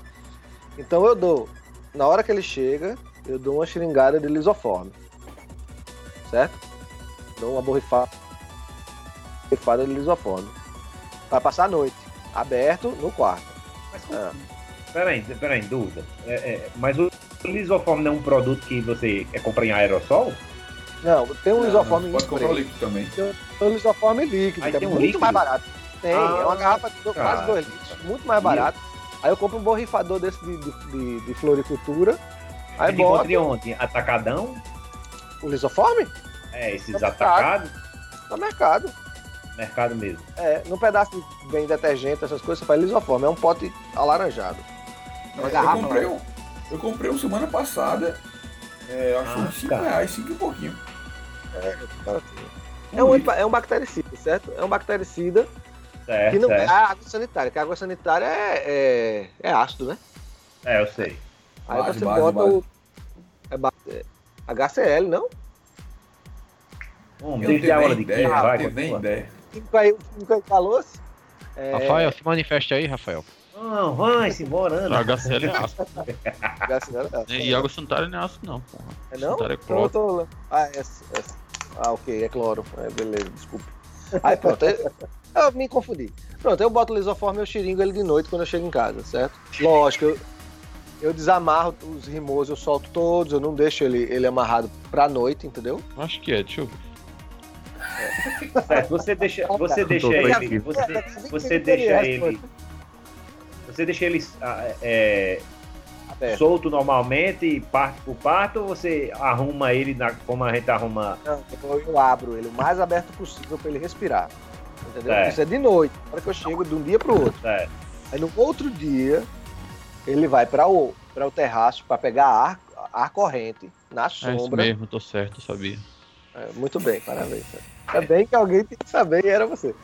Então, eu dou, na hora que ele chega, eu dou uma xiringada de lisoforme. Certo? Dou uma borrifada, borrifada de lisoforme. Vai passar a noite, aberto no quarto. Ah. Peraí, peraí, dúvida. É, é, mas o lisoforme não é um produto que você é, compra em aerossol? Não, tem um lisoforme não, pode comprar líquido também. Tem um lisoforme líquido, Aí que é um muito líquido? mais barato. Tem, Ah, é uma garrafa de quase cara. 2 litros, muito mais barato. Aí eu compro um borrifador desse de, de, de- de floricultura. Aí bota onde? Atacadão? o lisoforme É, esses atacados? no mercado. Mercado mesmo. É, num pedaço de bem detergente, essas coisas, você faz lisoforme. É um pote alaranjado. É uma Eu garrafa. comprei um, eu comprei um semana passada, é, acho Ah, uns 5 cara. reais, 5 e pouquinho. É um, anti- é um bactericida, certo? É um bactericida Certo, que não é certo. a água sanitária, que a água sanitária é, é, é ácido, né? É, eu sei. Aí Base, você base, bota base. o. É, é HCl, não? Vamos, Eu desde tenho a hora de ideia, vai. não nem continua. ideia. O aí calou-se. É, Rafael, se manifeste aí, Rafael. Não, vai-se embora, anda. HCl é E água sanitária não é ácido, não, porra. É não? É Então cloro. tô... Ah, é, é- ah, ok, é cloro. É, beleza, desculpa. Aí pronto, eu, eu me confundi. Pronto, eu boto o lisoforme e eu xiringo ele de noite quando eu chego em casa, certo? Lógico, eu, eu desamarro os rimos, eu solto todos, eu não deixo ele, ele amarrado pra noite, entendeu? Acho que é, deixa eu ver. Certo, você deixa, você deixa ele, você, você deixa ele, você deixa ele é, Aberto. solto normalmente, parte por parte, ou você arruma ele na, como a gente arruma? Não, eu, eu abro ele o mais aberto possível pra ele respirar. Entendeu? Certo. Isso é de noite, na hora que eu chego de um dia pro outro. Certo. Aí no outro dia, ele vai para o, pra o terraço para pegar ar, ar corrente na É isso sombra. mesmo, tô certo, sabia. É, muito bem, parabéns. Ainda bem que alguém tem que saber e era você.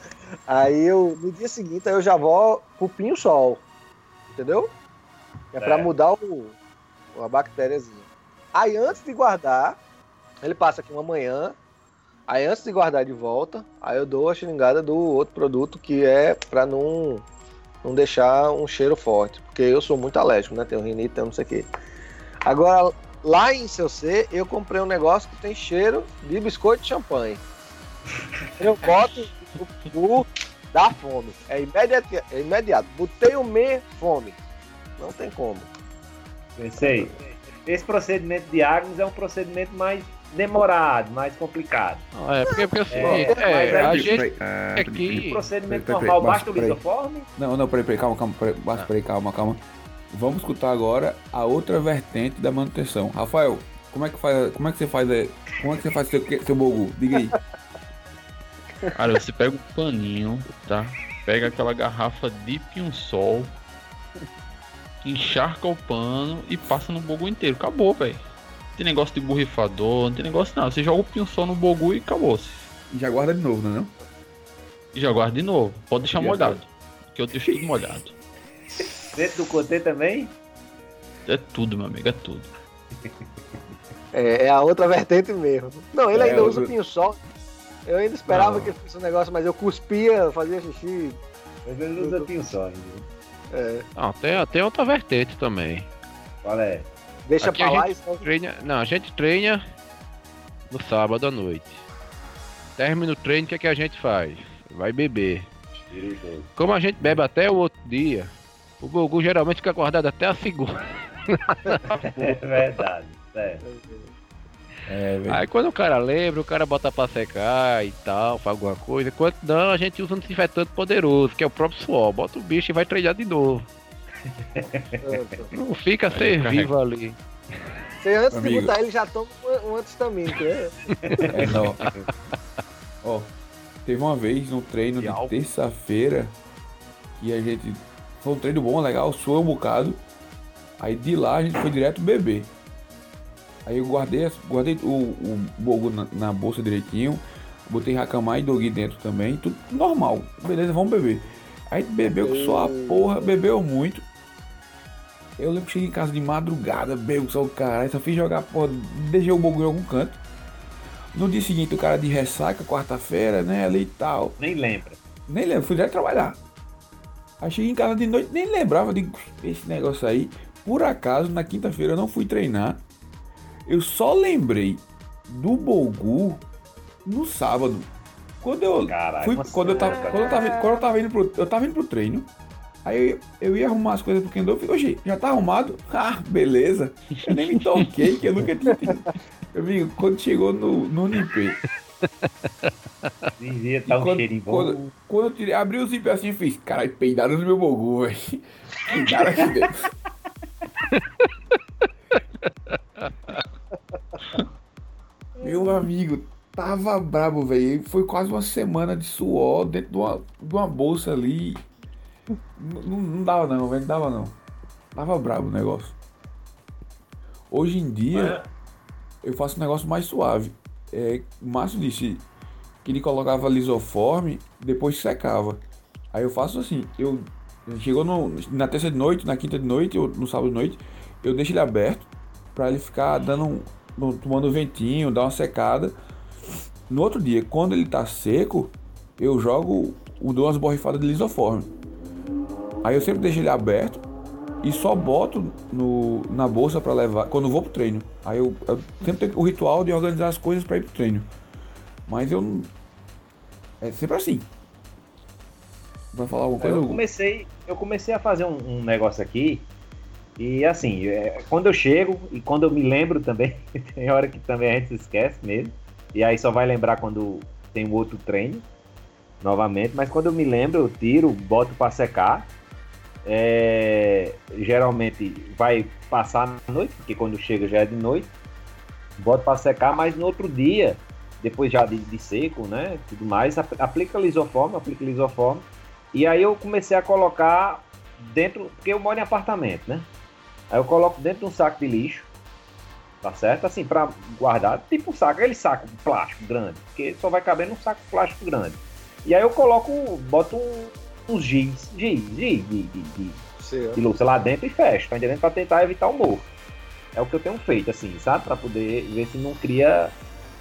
Aí eu, no dia seguinte, eu já vou pro pinho-sol. Entendeu? É pra É. mudar o, a bactériazinha. Aí antes de guardar, ele passa aqui uma manhã. Aí antes de guardar de volta, aí eu dou a xingada do outro produto que é pra não, não deixar um cheiro forte. Porque eu sou muito alérgico, né? Tenho rinite, tenho não sei o quê. Agora, lá em seu C, eu comprei um negócio que tem cheiro de biscoito de champanhe. Eu boto o o dá fome. É imediato, é imediato. Botei o me fome. Não tem como. Pensei. Esse procedimento de Agnes é um procedimento mais demorado, mais complicado. Não, é, porque, porque assim, É, é, aí- a gente ah, é O que. procedimento Peraí, normal, basta o lisoforme? Não, não, peraí, peraí, calma, calma, peraí, Basta, peraí, calma, calma. Vamos escutar agora a outra vertente da manutenção. Rafael, como é que faz, como é que você faz, é, como é que você faz seu, seu bogu? Diga aí. Cara, você pega um paninho, tá? Pega aquela garrafa de pinho-sol, encharca o pano e passa no bogu inteiro. Acabou, velho. Não tem negócio de borrifador, não tem negócio não. Você joga o pinho-sol no bogu e acabou. E já guarda de novo, não é não? E já guarda de novo. Pode deixar E molhado. Porque eu deixo tudo molhado. Dentro do cotê também? É tudo, meu amigo, é tudo. É, é a outra vertente mesmo. Não, ele É, ainda usa o pinho-sol. Eu ainda esperava Não. que fosse um negócio, mas eu cuspia, fazia xixi. Mas ele usa pinho-sol. É, Não, tem, tem outra vertente também. Qual é? deixa Aqui pra a lá e só... treina. Não, a gente treina no sábado à noite. Termina o treino, o que, é que a gente faz? Vai beber. Como a gente bebe até o outro dia, o Gugu geralmente fica acordado até a segunda. É verdade. Certo. É. Aí quando o cara lembra, o cara bota pra secar e tal, faz alguma coisa. Quando não, a gente usa um desinfetante poderoso, que é o próprio suor. Bota o bicho e vai treinar de novo. Não fica ser carrega. vivo ali. Você antes de Amigo. botar ele já toma um, antistamínico, né? É, não. Ó, teve uma vez no treino de terça-feira que a gente. Foi um treino bom, legal, suou um bocado. Aí de lá a gente foi direto beber. Aí eu guardei, as- guardei o, o bogo na, na bolsa direitinho. Botei Hakamai e Dogui dentro também. Tudo normal. Beleza, vamos beber. Aí bebeu que só a porra, bebeu muito. Eu lembro que cheguei em casa de madrugada, bebo só o caralho, só fiz jogar porra, deixei o bogo em algum canto. No dia seguinte o cara de ressaca, quarta-feira, né, ali e tal. Nem lembra. Nem lembro, fui direto trabalhar. Aí cheguei em casa de noite, nem lembrava de esse negócio aí. Por acaso, na quinta-feira eu não fui treinar. Eu só lembrei do Bogu no sábado. Quando eu Caralho, fui, quando eu tava, cara. quando eu tava, quando eu tava indo pro, eu tava indo pro treino. Aí eu, eu ia arrumar as coisas pro Kendo, eu falei, oxi, já tá arrumado? Ah, beleza. Eu nem me toquei, que eu nunca tinha. Eu vi, quando chegou no, no Nipê, Devia estar um quando, cheirinho bom. quando, quando eu tirei, abri o zíper assim, eu fiz, caralho, peidaram no meu bogu, velho. Peidaram aqui dentro. meu amigo, tava brabo, velho. Foi quase uma semana de suor dentro de uma, de uma bolsa ali. Não, não- dava não, velho, não dava não. Tava brabo o negócio. Hoje em dia, eu faço um negócio mais suave. É, o Márcio disse que ele colocava lisoforme, depois secava. Aí eu faço assim, eu chegou no- na terça de noite, na quinta de noite, ou no sábado de noite, eu deixo ele aberto para ele ficar dando um, tomando ventinho, dar uma secada. No outro dia, quando ele tá seco, eu jogo, o dou umas borrifadas de lisoforme. Aí eu sempre deixo ele aberto e só boto no, na bolsa para levar quando eu vou pro treino. Aí eu, eu sempre tenho o ritual de organizar as coisas para ir pro treino. Mas eu não. É sempre assim. Vai falar alguma coisa? Eu comecei, eu comecei a fazer um, um negócio aqui. E assim, é, quando eu chego e quando eu me lembro também, tem hora que também a gente se esquece mesmo. E aí só vai lembrar quando tem um outro treino, novamente. Mas quando eu me lembro, eu tiro, boto para secar. É, geralmente vai passar na noite, porque quando chega já é de noite. Boto para secar, mas no outro dia, depois já de, de seco, né? Tudo mais, ap- aplica lisoforme, aplica lisoforme. E aí eu comecei a colocar dentro, porque eu moro em apartamento, né? Aí eu coloco dentro de um saco de lixo, tá certo? Assim, pra guardar, tipo um saco, aquele saco de plástico grande, porque só vai caber num saco de plástico grande. E aí eu coloco, boto um- uns giz, giz, giz de, de, de, de luz lá dentro e fecho, tá entendendo? Pra tentar evitar o mofo. É o que eu tenho feito, assim, sabe? Pra poder ver se não cria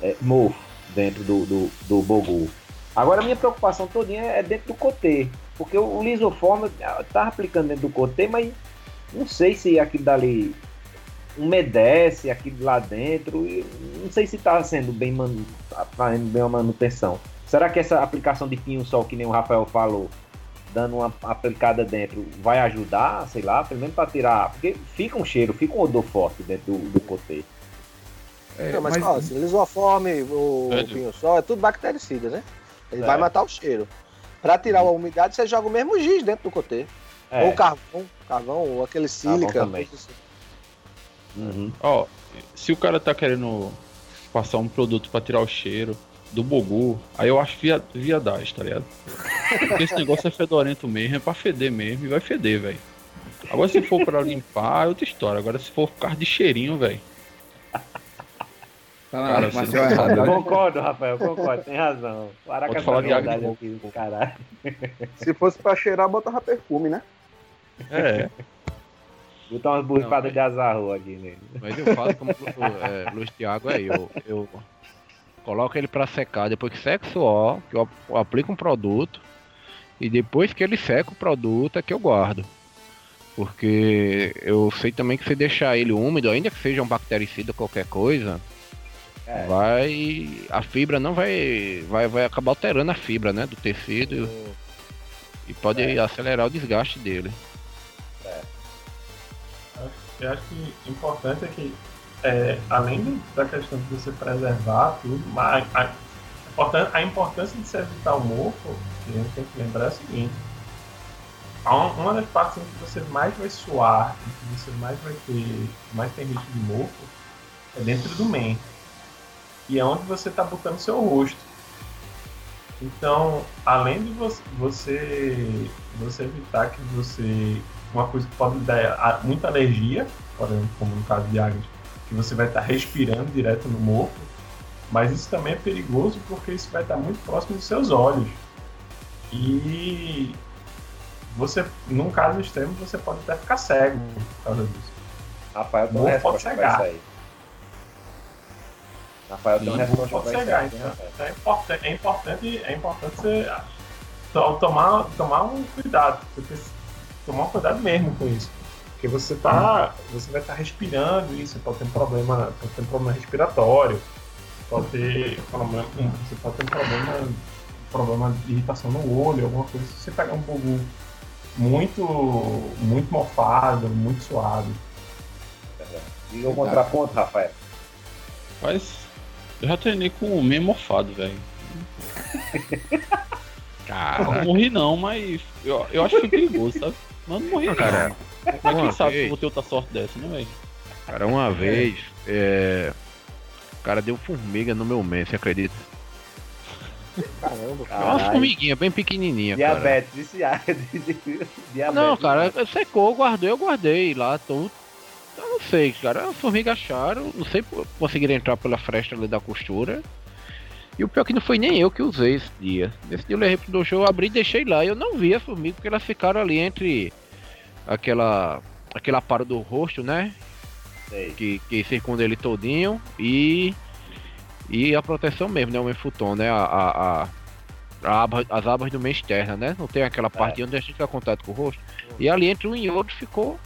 é, mofo dentro do, do, do bogu. Agora a minha preocupação todinha é dentro do cotê. Porque o, o lisoforme eu tava aplicando dentro do cotê, mas não sei se aquilo dali umedece aquilo lá dentro. e não sei se tá sendo bem, manu, tá fazendo bem a manutenção. Será que essa aplicação de pinho-sol, que nem o Rafael falou, dando uma aplicada dentro, vai ajudar, sei lá, pelo menos para tirar. Porque fica um cheiro, fica um odor forte dentro do, do cotê. não, mas, ó, assim, lisoforme, o Velho. pinho-sol, é tudo bactericida, né? Ele É. vai matar o cheiro. Pra tirar a umidade, você joga o mesmo giz dentro do cotê. É. Ou carvão, carvão, ou aquele sílica. assim. Uhum. Ó, se o cara tá querendo passar um produto pra tirar o cheiro do bogu, aí eu acho via, viadagem, tá ligado? Porque esse negócio é fedorento mesmo, é pra feder mesmo e vai feder, velho. Agora se for pra limpar, é outra história. Agora se for por causa de cheirinho, velho. Cara, mas você- é errado, né? Concordo, Rafael, concordo, tem razão. Para com essa falar de aqui do caralho. Se fosse pra cheirar, botava perfume, né? É. Botar umas borrifadas de azarro aqui nele. Mas eu faço como é, Luiz Thiago aí, eu, eu coloco ele pra secar, depois que seca o suor, que eu, aplico um produto, e depois que ele seca o produto é que eu guardo. Porque eu sei também que se deixar ele úmido, ainda que seja um bactericida ou qualquer coisa, É. vai. A fibra não vai, vai. Vai acabar alterando a fibra né, do tecido e pode É. acelerar o desgaste dele. Eu acho que importante é que, é, além da questão de você preservar tudo, mas a, a, importância de se evitar o mofo, a gente tem que lembrar é o seguinte: um- uma das partes em que você mais vai suar, em que você mais vai ter, mais tem risco de mofo, é dentro do main. E é onde você está botando seu rosto. Então, além de você, você, você evitar que você. Uma coisa que pode dar a- muita alergia, por exemplo, como no caso de Agnes, que você vai estar respirando direto no morto, mas isso também é perigoso porque isso vai estar muito próximo dos seus olhos. E você, num caso extremo, você pode até ficar cego por causa disso. Rafael tem uma Morro pode resposta isso cegar. Rafael tem uma resposta pode cegar, né, então. É importante, é importante, é importante você to- tomar, tomar um cuidado, você tomar cuidado mesmo com isso. Porque você tá. Você vai estar respirando isso, pode ter um problema, pode ter um problema respiratório, pode ter problema, você pode ter um problema, um problema de irritação no olho, alguma coisa, se você pegar um bogu muito, muito mofado, muito suave. Diga o contraponto, Rafael. Mas eu já treinei com o meio morfado, velho. Cara, Não morri não, mas eu, eu acho que foi perigoso, sabe? Mas não morri não. Cara, Mas quem sabe se vez- eu vou ter outra sorte dessa, né, velho? Cara, uma vez, é, o cara deu formiga no meu mês, você acredita? Caramba, É uma formiguinha bem pequenininha, cara. Diabetes, viciado. Diabetes. Não, cara, secou, guardei, eu guardei lá, tudo. Eu não sei, cara, as formigas acharam, não sei, conseguiram entrar pela fresta ali da costura. E o pior é que não foi nem eu que usei esse dia. Nesse dia eu levei pro dojo, eu abri e deixei lá. Eu não vi as formigas, porque elas ficaram ali entre aquela, aquele aparo do rosto, né? Que, que circunda ele todinho e e a proteção mesmo, né? O enfuton, né? A, a, a- a aba- as abas do meio externa, né? Não tem aquela parte onde a gente dá contato com o rosto. E ali entre um e outro ficou.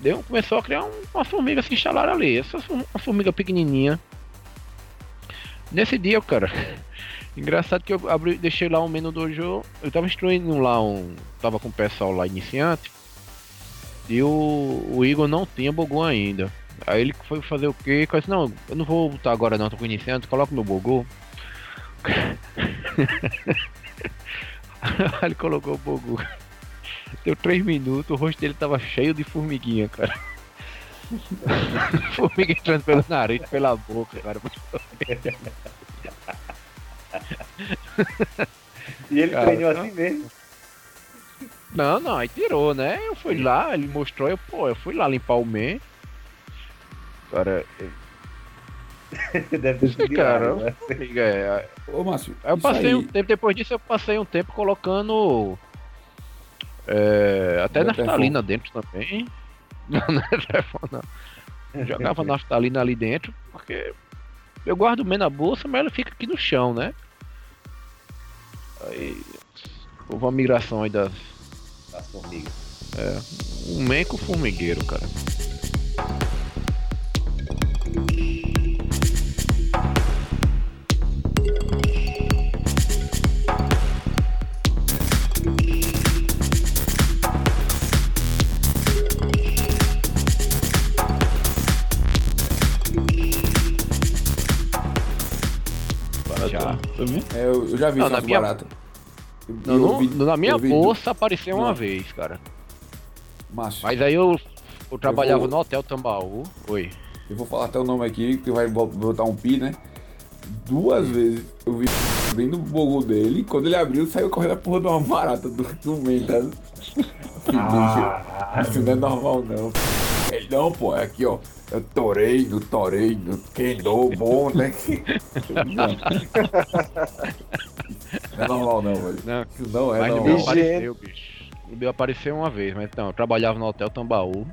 Deu, começou a criar um- uma formiga se instalaram ali. Essa uma formiga pequenininha. Nesse dia, cara. Engraçado que eu abri, deixei lá um menu dojo. Eu tava instruindo lá um. Tava com o pessoal lá iniciante. E o, o Igor não tinha Bogu ainda. Aí ele foi fazer o quê? Eu disse, não, eu não vou botar agora não, tô com iniciante, coloca meu Bogu. Ele colocou o Bogu. Deu três minutos, o rosto dele tava cheio de formiguinha, cara. Formiga entrando pelo nariz, pela boca, cara. E ele Cara, treinou não. assim mesmo. Não, não, aí tirou, né? Eu fui lá, ele mostrou, eu, pô, eu fui lá limpar o men. Cara, Deve Esse cara, formiga, é. Ô, Márcio, Aí eu passei aí- um tempo, depois disso eu passei um tempo colocando. é, até é naftalina dentro também. Não, não é Teflon, não. Jogava naftalina ali dentro, porque eu guardo men na bolsa, mas ele fica aqui no chão, né? Aí. Houve uma migração aí das. Das formigas. É. Um men com formigueiro, cara. Já. É, eu, eu já vi Não, na minha- baratas. Eu- Não, eu vi- na minha bolsa apareceu uma Não. vez, cara. Mas aí eu, eu trabalhava vou- no Hotel Tambaú. Oi. eu vou falar até o nome aqui, que vai bo- botar um pi, né? Duas vezes eu vi abrindo o bogo dele, quando ele abriu, saiu correndo a porra de uma barata do, do meio, tá? Ah, Isso não é normal, não. Ele, não, pô, é aqui, ó. Eu torei, no torei, no kendo, bom, né? Não. É normal, não, velho. Não, Isso não é mas no normal. meu apareceu, bicho. No meu apareceu uma vez, mas então, eu trabalhava no Hotel Tambaú.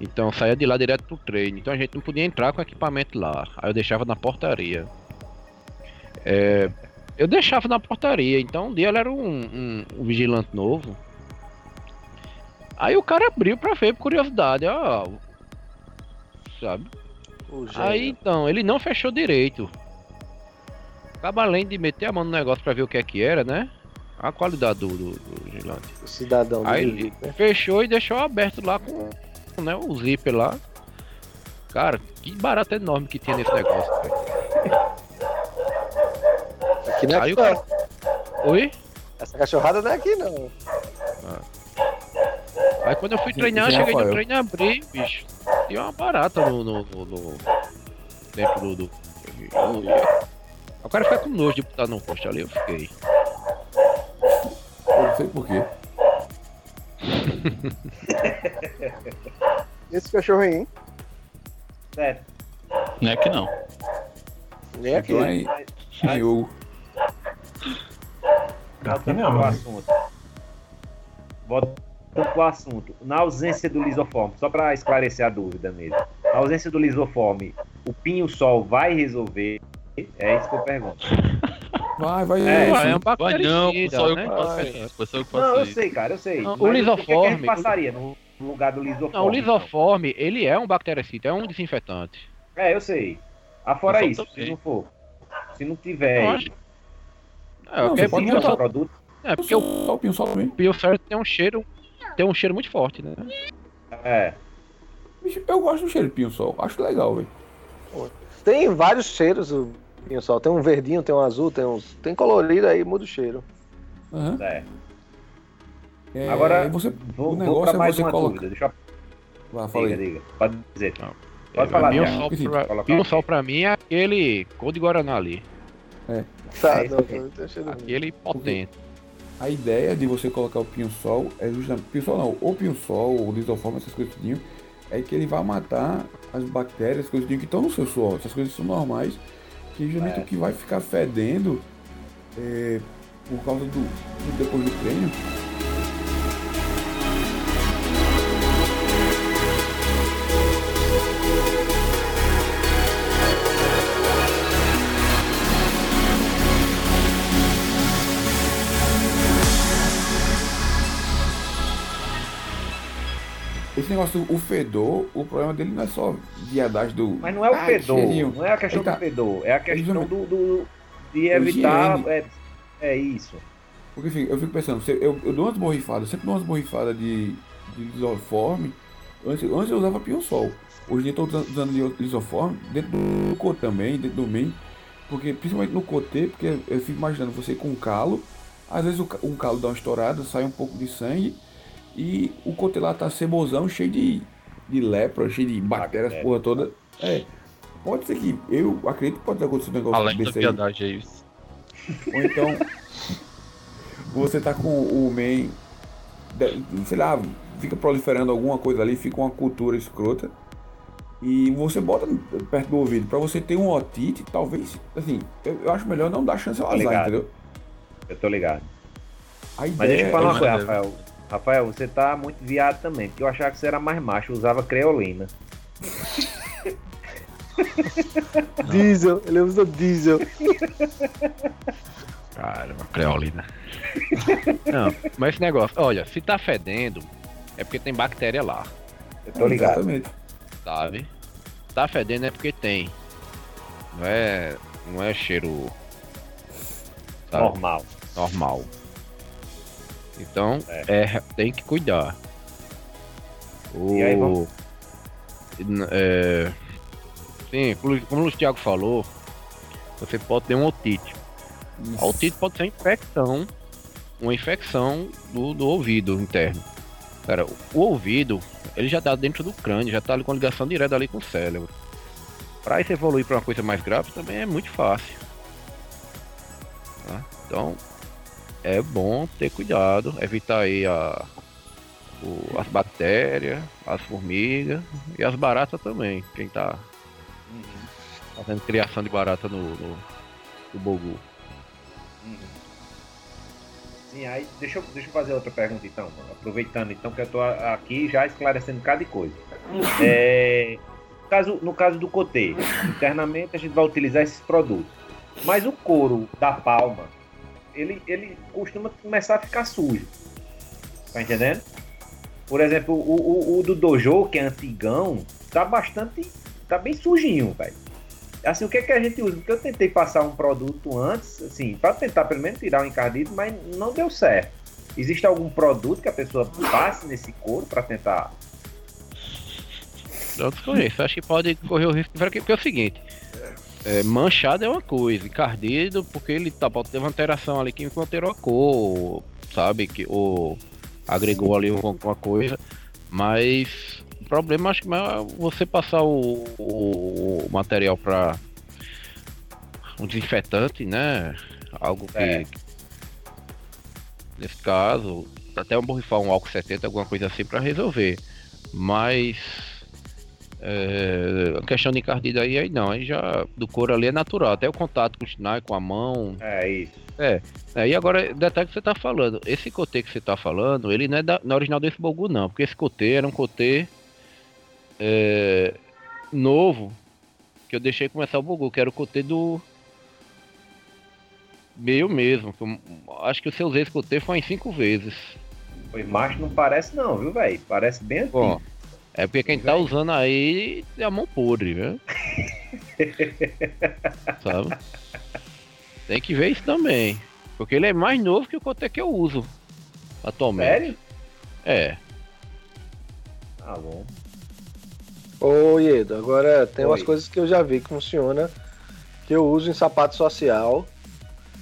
Então eu saía de lá direto pro treino. Então a gente não podia entrar com equipamento lá. Aí eu deixava na portaria. É, eu deixava na portaria. Então um dia ele era um, um- um vigilante novo. Aí o cara abriu pra ver, por curiosidade, ó. Sabe? Aí então, ele não fechou direito. Acaba além de meter a mão no negócio pra ver o que é que era, né? A qualidade do, do, do vigilante. O cidadão do Aí ele né? fechou e deixou aberto lá com né, o zíper lá. Cara, que barato enorme que tinha nesse negócio. velho. Aqui não é Aí cara- Oi? Essa cachorrada não é aqui, não. Aí quando eu fui Sim, treinar, sim, cheguei no treino e abri, bicho. tinha uma barata no. no, no, no dentro do. do eu- o cara fica com nojo de botar no poste ali, eu fiquei. Eu não sei porquê. Esse cachorro aí, hein? Certo. Não é que não. Nem aqui. Então aí. Aí o. Voltando pro assunto. Voltando pro assunto. Na ausência do lisoforme, só para esclarecer a dúvida mesmo. Na ausência do lisoforme, o pinho-sol vai resolver? É isso que eu pergunto. Vai, vai. É, Ah, é um Vai não, bactericida, sou eu né? que faço Vai. isso. Só que Não, eu sei, cara, eu sei. Não, o que que a gente lisoforme- passaria no lugar do lisoforme? Não, o lisoforme, ele é um bactericida, é um desinfetante. É, eu sei. Afora Eu isso, só se não for. Se não tiver. Acho- É, Não, porque você pode pinho botar- sol- produto. é porque o Só o pinho sol também. pinho sol tem um cheiro, tem um cheiro muito forte, né? É. Bicho, Eu gosto do cheiro de pinho sol. Acho legal, velho. Tem vários cheiros o pinho-sol. Tem um verdinho, tem um azul, tem uns. Tem colorido aí, muda o cheiro. Aham. É. É, Agora, você, Vou, o vou negócio pra é mais você colocar. dúvida. Deixa eu... Vai, fala Diga, aí. diga. Pode dizer. Não. Pode falar, pinho Thiago. sol, Sim. pra, pinho pra mim é aquele cor de Guaraná ali. Tá, É isso não. Aquele potente. A ideia de você colocar o pinho-sol é justamente. Pinho-sol não, ou pinho-sol, ou lisoforme, essas coisas tudinho, é que ele vai matar as bactérias, as coisas que estão no seu suor. Essas coisas são normais, que justamente É. o que vai ficar fedendo é, por causa do. do- depois do treino. Esse negócio o fedor, o problema dele não é só viadagem do. Mas não é o Ai, fedor. cheirinho. Não é a questão tá. do fedor. É a questão do, do- de evitar. É, é isso. Porque enfim, eu fico pensando, eu, eu dou umas borrifadas, sempre dou umas borrifadas de, de lisoforme. Antes, antes eu usava pinho-sol. Hoje em dia eu tô usando, usando li- lisoforme dentro do coto também, dentro do main. Porque, principalmente no cotê, porque eu fico imaginando você com calo. Às vezes o um calo dá uma estourada, sai um pouco de sangue. E o cotê lá tá cebosão, cheio de, de lepra, cheio de bactérias, Bactéria. porra toda. É. Pode ser que, eu acredito que pode ter acontecido um negócio Além da desse aí. piedade, é isso. Ou então você tá com o main, sei lá, fica proliferando alguma coisa ali, fica uma cultura escrota. E você bota perto do ouvido pra você ter um otite, talvez, assim, eu, eu acho melhor não dar chance ao Tô azar, ligado. entendeu? Eu tô ligado. A Mas ideia deixa eu falar uma é- coisa, Rafael. Rafael, você tá muito viado também, porque eu achava que você era mais macho, usava creolina. Diesel, ele usa diesel. Caramba, creolina. Não, mas esse negócio, olha, se tá fedendo, é porque tem bactéria lá, Eu tô ligado. Exatamente. sabe? Tá fedendo é porque tem. Não é. Não é cheiro. sabe, Normal. normal. Então, é. tem que cuidar. O. E aí, vamos- É, sim, como- o Thiago falou, você pode ter um otite. A otite pode ser infecção, uma infecção do, do ouvido interno. Cara, o, ouvido, ele já tá dentro do crânio, já tá ali com ligação direta ali com o cérebro. Pra isso evoluir pra uma coisa mais grave também é muito fácil. Tá? Então, é bom ter cuidado, evitar aí a, o- as bactérias, as formigas e as baratas também. Quem tá fazendo criação de barata no, no, no Bogu. Sim, aí deixa eu, deixa eu fazer outra pergunta então, aproveitando então que eu tô aqui já esclarecendo cada coisa. É, no, caso, no caso do cotê, internamente a gente vai utilizar esses produtos. Mas o couro da palma, ele, ele costuma começar a ficar sujo. Tá entendendo? Por exemplo, o, o, o do Dojo, que é antigão, tá bastante. tá bem sujinho, velho. Assim, o que, é que a gente usa? Porque eu tentei passar um produto antes, assim, para tentar pelo menos tirar o encardido, mas não deu certo. Existe algum produto que a pessoa passe nesse couro para tentar. Eu desconheço, acho que pode correr o risco porque é o seguinte. É, manchado é uma coisa, encardido, porque ele tá, pode ter uma alteração ali que alterou a cor, sabe? Que, ou agregou ali alguma coisa. Mas problema acho que é você passar o, o, o material para um desinfetante, né? Algo que. É. Nesse caso, até um borrifar um álcool 70, alguma coisa assim para resolver. Mas é, a questão de encardida aí, aí não, aí já do couro ali é natural, até o contato com o Schnai, com a mão. É isso. É, aí agora, detalhe que você tá falando, esse cotê que você tá falando, ele não é, da, não é original desse Bogu não, porque esse cotê era um cotê é, novo, que eu deixei começar o Bogu, que era o cotê do meu mesmo, que eu, acho que se eu usei esse cotê foi em cinco vezes. Foi macho não parece não, viu, velho? Parece bem antigo. Bom, é porque quem tá usando aí é a mão podre, viu? Sabe? Tem que ver isso também. Porque ele é mais novo que o cotê que eu uso atualmente. Sério? É. Tá bom. Ô Iedo, agora tem Oi. umas coisas que eu já vi que funciona, que eu uso em sapato social.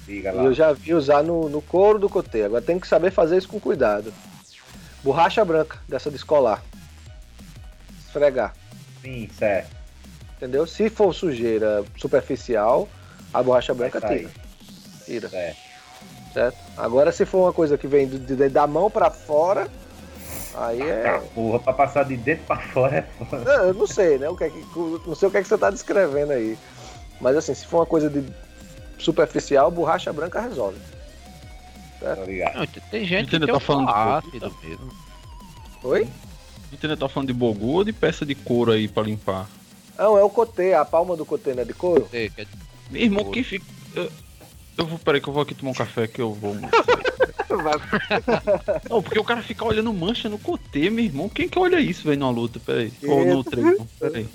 Diga E lá. eu já vi usar no, no couro do cotê. Agora tem que saber fazer isso com cuidado. Borracha branca, dessa de escolar. Esfregar. Sim, certo. Entendeu? Se for sujeira superficial, a borracha branca tira. Tira. Certo. Certo? Agora se for uma coisa que vem do- de- da mão pra fora, aí é. Porra, pra passar de dentro pra fora é foda. Não, eu não sei, né? O que é que, não sei o que é que você tá descrevendo aí. Mas assim, se for uma coisa de superficial, borracha branca resolve. Tá ligado? Não, tem- gente que Entendeu? Tá um falando de ácido mesmo. Oi? Entendeu? Tá falando de bogu ou de peça de couro aí pra limpar? Não, é o cotê, a palma do cotê, né? De couro? É, que é- Meu irmão, quem fica. Eu, eu vou, peraí, que eu vou aqui tomar um café que eu vou. Não, porque o cara fica olhando mancha no cotê, meu irmão. Quem que olha isso, velho, numa luta? Peraí. Ou no treino? Peraí.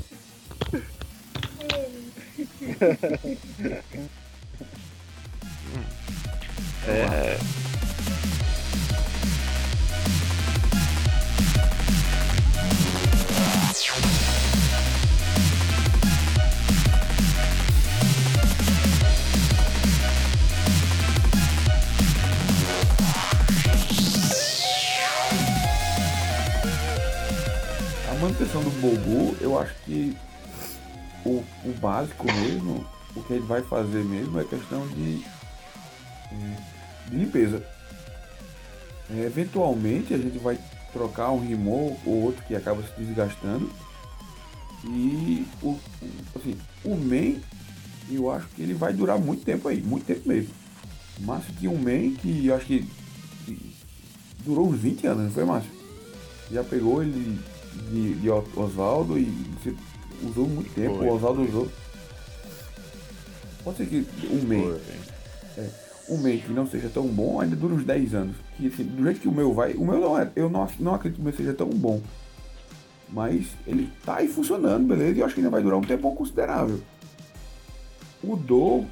é, manutenção do Bogu, eu acho que o, o básico mesmo, o que ele vai fazer mesmo é questão de, de limpeza. É, eventualmente a gente vai trocar um rimor ou outro que acaba se desgastando. E o, assim, o main, eu acho que ele vai durar muito tempo aí, muito tempo mesmo. Márcio tinha um main que eu acho que durou uns 20 anos, não foi Márcio? Já pegou ele de, de Oswaldo e você usou muito tempo, Foi. o Oswaldo usou. Pode ser que um mês, é, um mês que não seja tão bom, ainda dura uns 10 anos. Que assim, do jeito que o meu vai, o meu não é, eu não, não acredito que o meu seja tão bom. Mas ele tá aí funcionando, beleza? E eu acho que ainda vai durar um tempo considerável. O Do,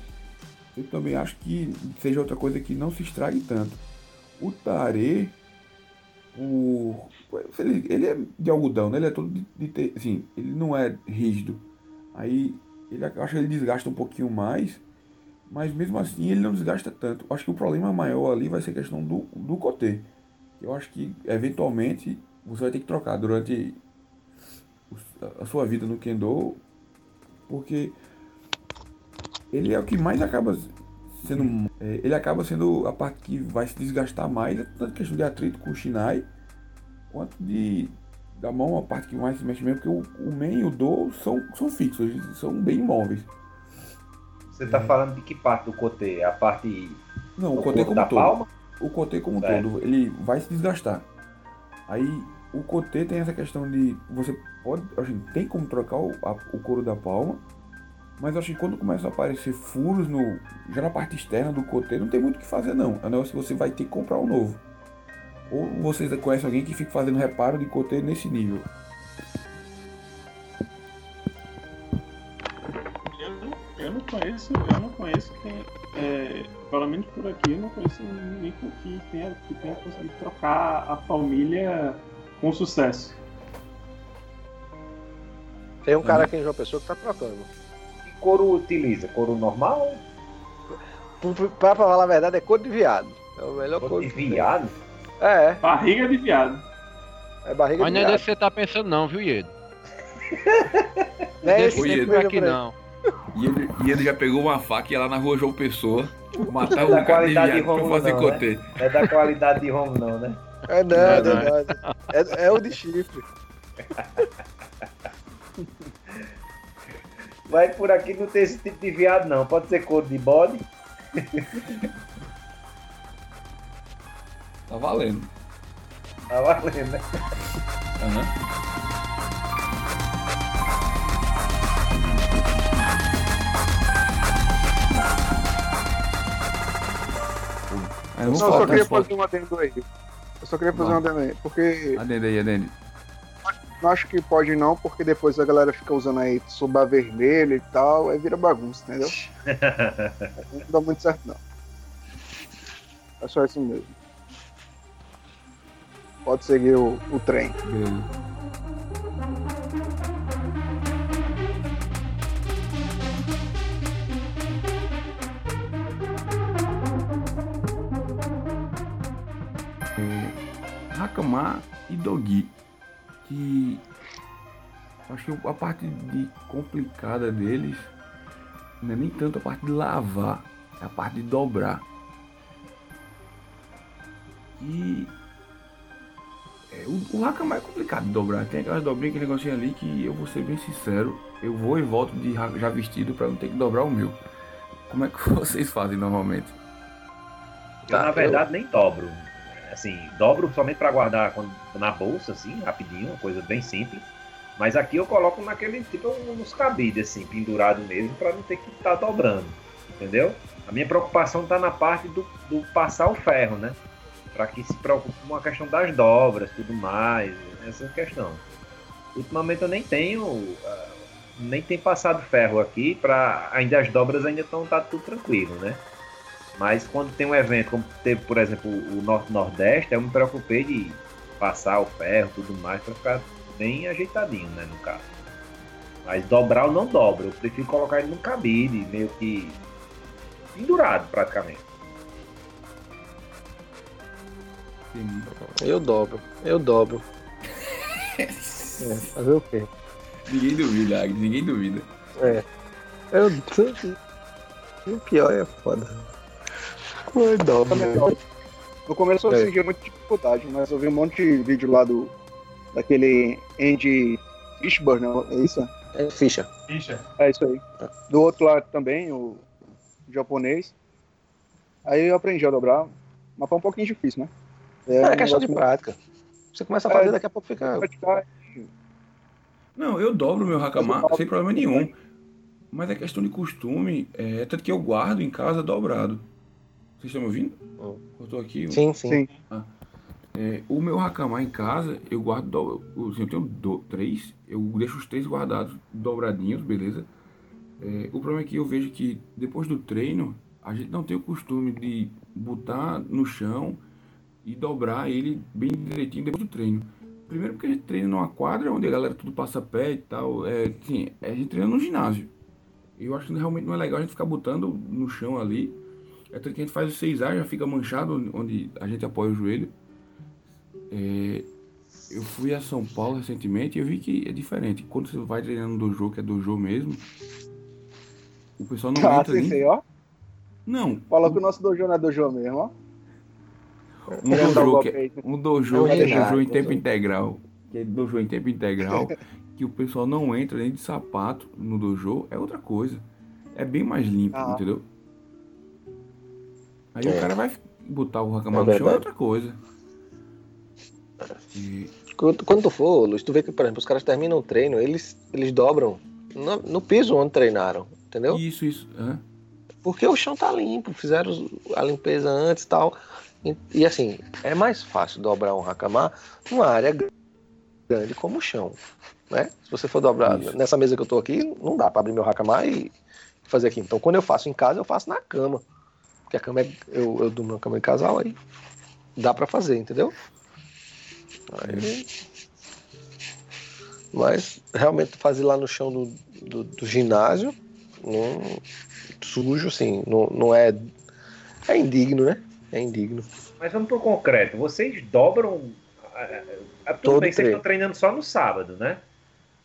eu também acho que seja outra coisa que não se estrague tanto. O Tare, o. Ele, ele é de algodão, né? Ele é todo de, de te- assim, ele não é rígido. Aí ele acho que ele desgasta um pouquinho mais, mas mesmo assim ele não desgasta tanto. Acho que o problema maior ali vai ser a questão do, do cotê. Eu acho que eventualmente você vai ter que trocar durante a sua vida no Kendo, porque ele é o que mais acaba sendo. é, ele acaba sendo a parte que vai se desgastar mais, é tanto questão de atrito com o Shinai, quanto de. Da mão, a parte que mais se mexe mesmo, porque o, o Men e o Do são, são fixos, são bem imóveis. Você tá falando de que parte do cotê? A parte. Não, do o como da um todo. palma? O Kotê como um Certo. todo, ele vai se desgastar. Aí o Kotê tem essa questão de. Você pode. Assim, tem como trocar o, a- o couro da palma. Mas acho que quando começam a aparecer furos no. Já na parte externa do Kotê, não tem muito o que fazer não. A não ser que você vai ter que comprar um novo. Ou vocês conhecem alguém que fica fazendo reparo de Kotê nesse nível. Eu não, eu não conheço, eu não conheço quem. é, pelo menos por aqui, eu não conheço ninguém que tenha, que tenha conseguido trocar a palmilha com sucesso. Tem um cara aqui em João Pessoa que tá trocando. Que couro utiliza? Couro normal? Pra falar a verdade, é cor de viado. É o melhor Couro cor de viado? É, Barriga de viado. é. É barriga Mas de não é viado. desse que você tá pensando não, viu, Iedo? Não é Desse esse Iedo. aqui não. E ele, e ele já pegou uma faca e ia lá na rua João Pessoa matar Da o cara de qualidade viado de pra fazer não, né? cotê. Não é da qualidade de Romo, não, né? É nada, é nada. É, é o de chifre. Vai por aqui não tem esse tipo de viado, não. Pode ser cor de bode. Tá valendo. Tá valendo, né? Aham. É, Não, eu só queria fazer um adendo aí. Eu só queria fazer Vai. um adendo aí. Porque Adende aí, adende. não acho que pode não, porque depois a galera fica usando aí subar vermelho e tal, aí vira bagunça, entendeu? não dá muito certo não. É só isso mesmo. Pode seguir o, o trem. Beleza. É, Hakama e Dogi, que acho que a parte de complicada deles não é nem tanto a parte de lavar, é a parte de dobrar. E é, o, o Hakama é complicado de dobrar. Tem aquelas dobrinhas, aquele negocinho ali que eu vou ser bem sincero. Eu vou e volto de já vestido para não ter que dobrar o meu. Como é que vocês fazem normalmente? Eu, Tá, na verdade, nem dobro. Assim, dobro somente para guardar quando- na bolsa, assim, rapidinho, uma coisa bem simples. Mas aqui eu coloco naquele tipo nos cabides, assim, pendurado mesmo, para não ter que estar dobrando. Entendeu? A minha preocupação está na parte do, do passar o ferro, né? Para que se preocupe com a questão das dobras, tudo mais, essa questão. Ultimamente eu nem tenho, ah, nem tenho passado ferro aqui, para ainda as dobras ainda estão tá tudo tranquilo, né? Mas quando tem um evento, como teve, por exemplo, o Norte-Nordeste, eu me preocupei de passar o ferro tudo mais para ficar bem ajeitadinho, né, no caso. Mas dobrar eu não dobro, eu prefiro colocar ele num cabide, meio que pendurado praticamente. Eu dobro, eu dobro. É, fazer o quê? Ninguém duvida, Agnes, ninguém duvida. É. Eu. O pior é foda. Eu dobro. No começo eu É. sentia muita dificuldade, mas eu vi um monte de vídeo lá do daquele Andy Fishburne, não é isso? É ficha. Ficha. É isso aí. Do outro lado também, o japonês. Aí eu aprendi a dobrar, mas foi um pouquinho difícil, né? É, um questão de prática. Você começa a fazer, É. daqui a pouco fica. praticar. Não, eu dobro meu Hakama sem problema nenhum. Mas é questão de costume, é tanto que eu guardo em casa dobrado. Vocês estão me ouvindo? Eu tô aqui. Sim, sim. Sim. É, o meu Hakama em casa, eu guardo. do- assim, eu tenho do- três, eu deixo os três guardados, dobradinhos, beleza? É, o problema é que eu vejo que depois do treino, a gente não tem o costume de botar no chão e dobrar ele bem direitinho depois do treino. Primeiro porque a gente treina numa quadra onde a galera tudo passa pé e tal. É, assim, a gente treina no ginásio. Eu acho que realmente não é legal a gente ficar botando no chão ali. É tanto que a gente faz o 6A, já fica manchado onde a gente apoia o joelho. É, eu fui a São Paulo recentemente e eu vi que é diferente. Quando você vai treinando no dojo, que é dojo mesmo, o pessoal não Ah, entra nem... ó. Não, Fala que o nosso dojo não é dojo mesmo, ó. Um dojo, que, aí. um dojo É um que é dojo em dojo. tempo integral, que é dojo em tempo integral, que o pessoal não entra nem de sapato no dojo, é outra coisa. É bem mais limpo, Ah. entendeu? Aí É. o cara vai botar o Hakama É no chão, é outra coisa. E Quando, quando tu for, Luiz, tu vê que, por exemplo, os caras terminam o treino, eles, eles dobram no, no piso onde treinaram, entendeu? isso, isso. hã? Porque o chão tá limpo, fizeram a limpeza antes e tal. E, e, assim, é mais fácil dobrar um hakama numa área gr- grande como o chão. Né? Se você for dobrar Isso. nessa mesa que eu tô aqui, não dá pra abrir meu hakama e fazer aqui. Então, quando eu faço em casa, eu faço na cama. Porque a cama é. Eu, eu durmo na cama em casal, aí dá pra fazer, entendeu? Aí- Mas realmente fazer lá no chão do, do, do ginásio, não, sujo, assim, não, não é. É indigno, né? É indigno. Mas vamos pro concreto. Vocês dobram é, é, tudo Todo bem vocês estão treinando só no sábado, né?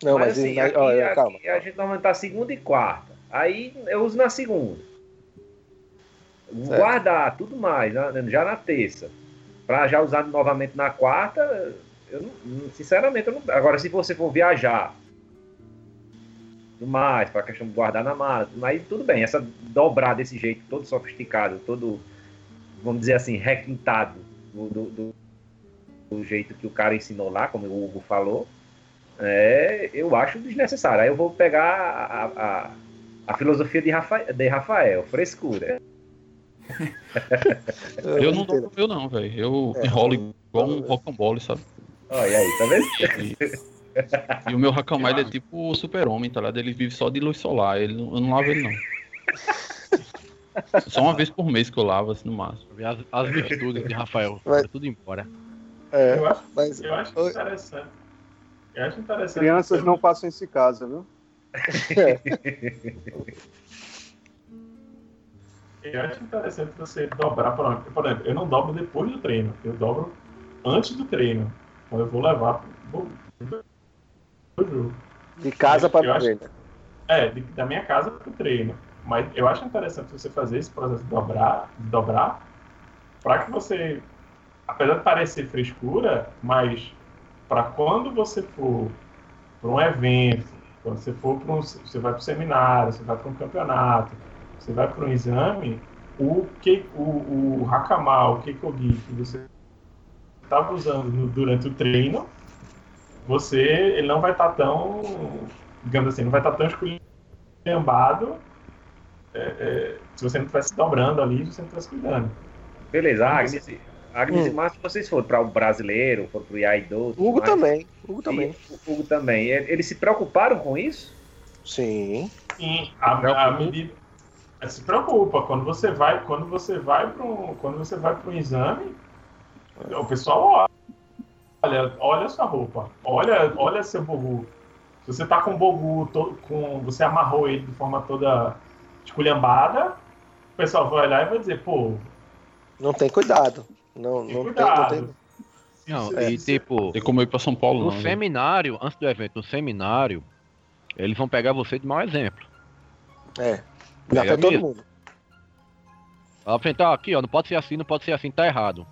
Não, mas, assim, mas- aqui, olha, aqui calma. a gente normalmente tá segunda e quarta. Aí eu uso na segunda. Certo. Guardar tudo mais, né, já na terça. Pra já usar novamente na quarta, eu não, sinceramente, eu não, agora se você for viajar, tudo mais, para questão de guardar na mala, aí tudo bem, essa dobrar desse jeito, todo sofisticado, todo, vamos dizer assim, requintado, do, do, do- jeito que o cara ensinou lá, como o Hugo falou, é, eu acho desnecessário. Aí eu vou pegar a, a, a filosofia de Rafael, de Rafael frescura. Eu não dou meu não, velho. Eu É. enrolo igual um rocambole, sabe? Olha aí, tá vendo? E, e o meu Hakamai é tipo o super-homem, tá ligado? Ele vive só de luz solar. Ele, eu não lavo ele, não. Só uma vez por mês que eu lavo, assim, no máximo. As, as virtudes de Rafael. Vai- tudo embora. É, Eu acho, mas eu acho interessante. Eu acho interessante. Crianças não façam isso em casa, viu? Eu acho interessante você dobrar, por exemplo, por exemplo, eu não dobro depois do treino, eu dobro antes do treino. Então eu vou levar pro, pro, jogo. de casa para treino. É, de- da minha casa pro treino. Mas eu acho interessante você fazer esse processo de dobrar, de dobrar, para que você, apesar de parecer frescura, mas para quando você for para um evento, quando você for para um, você vai para um seminário, você vai para um campeonato, você vai para um exame, o que o, o Hakama, o Keikogi que você estava usando no- durante o treino, você ele não vai estar tão, digamos assim, não vai estar tão esculhambado é, é, se você não estivesse dobrando ali, você não estivesse cuidando. Beleza, Agnes, Agnes Hum. e Márcio, vocês foram para o brasileiro, foram para o Iaido. tudo Hugo mais. também. Hugo também. E Hugo também. Eles se preocuparam com isso? Sim. Sim, a, a medida se preocupa quando você vai quando você vai para um quando você vai para um exame, o pessoal olha, olha sua roupa, olha, olha seu bogu. Se você tá com o bogu to- com você amarrou ele de forma toda esculhambada, o pessoal vai olhar e vai dizer, pô, Não tem cuidado. Não, tem não tem, não cuidado. tem. Não, É, e tipo, Tem como ir pra São Paulo, no não. velho. seminário, antes do evento, no seminário, eles vão pegar você de mau exemplo. É. Pega pra todo mundo. Ela ah, aqui, ó, não pode ser assim, não pode ser assim, tá errado.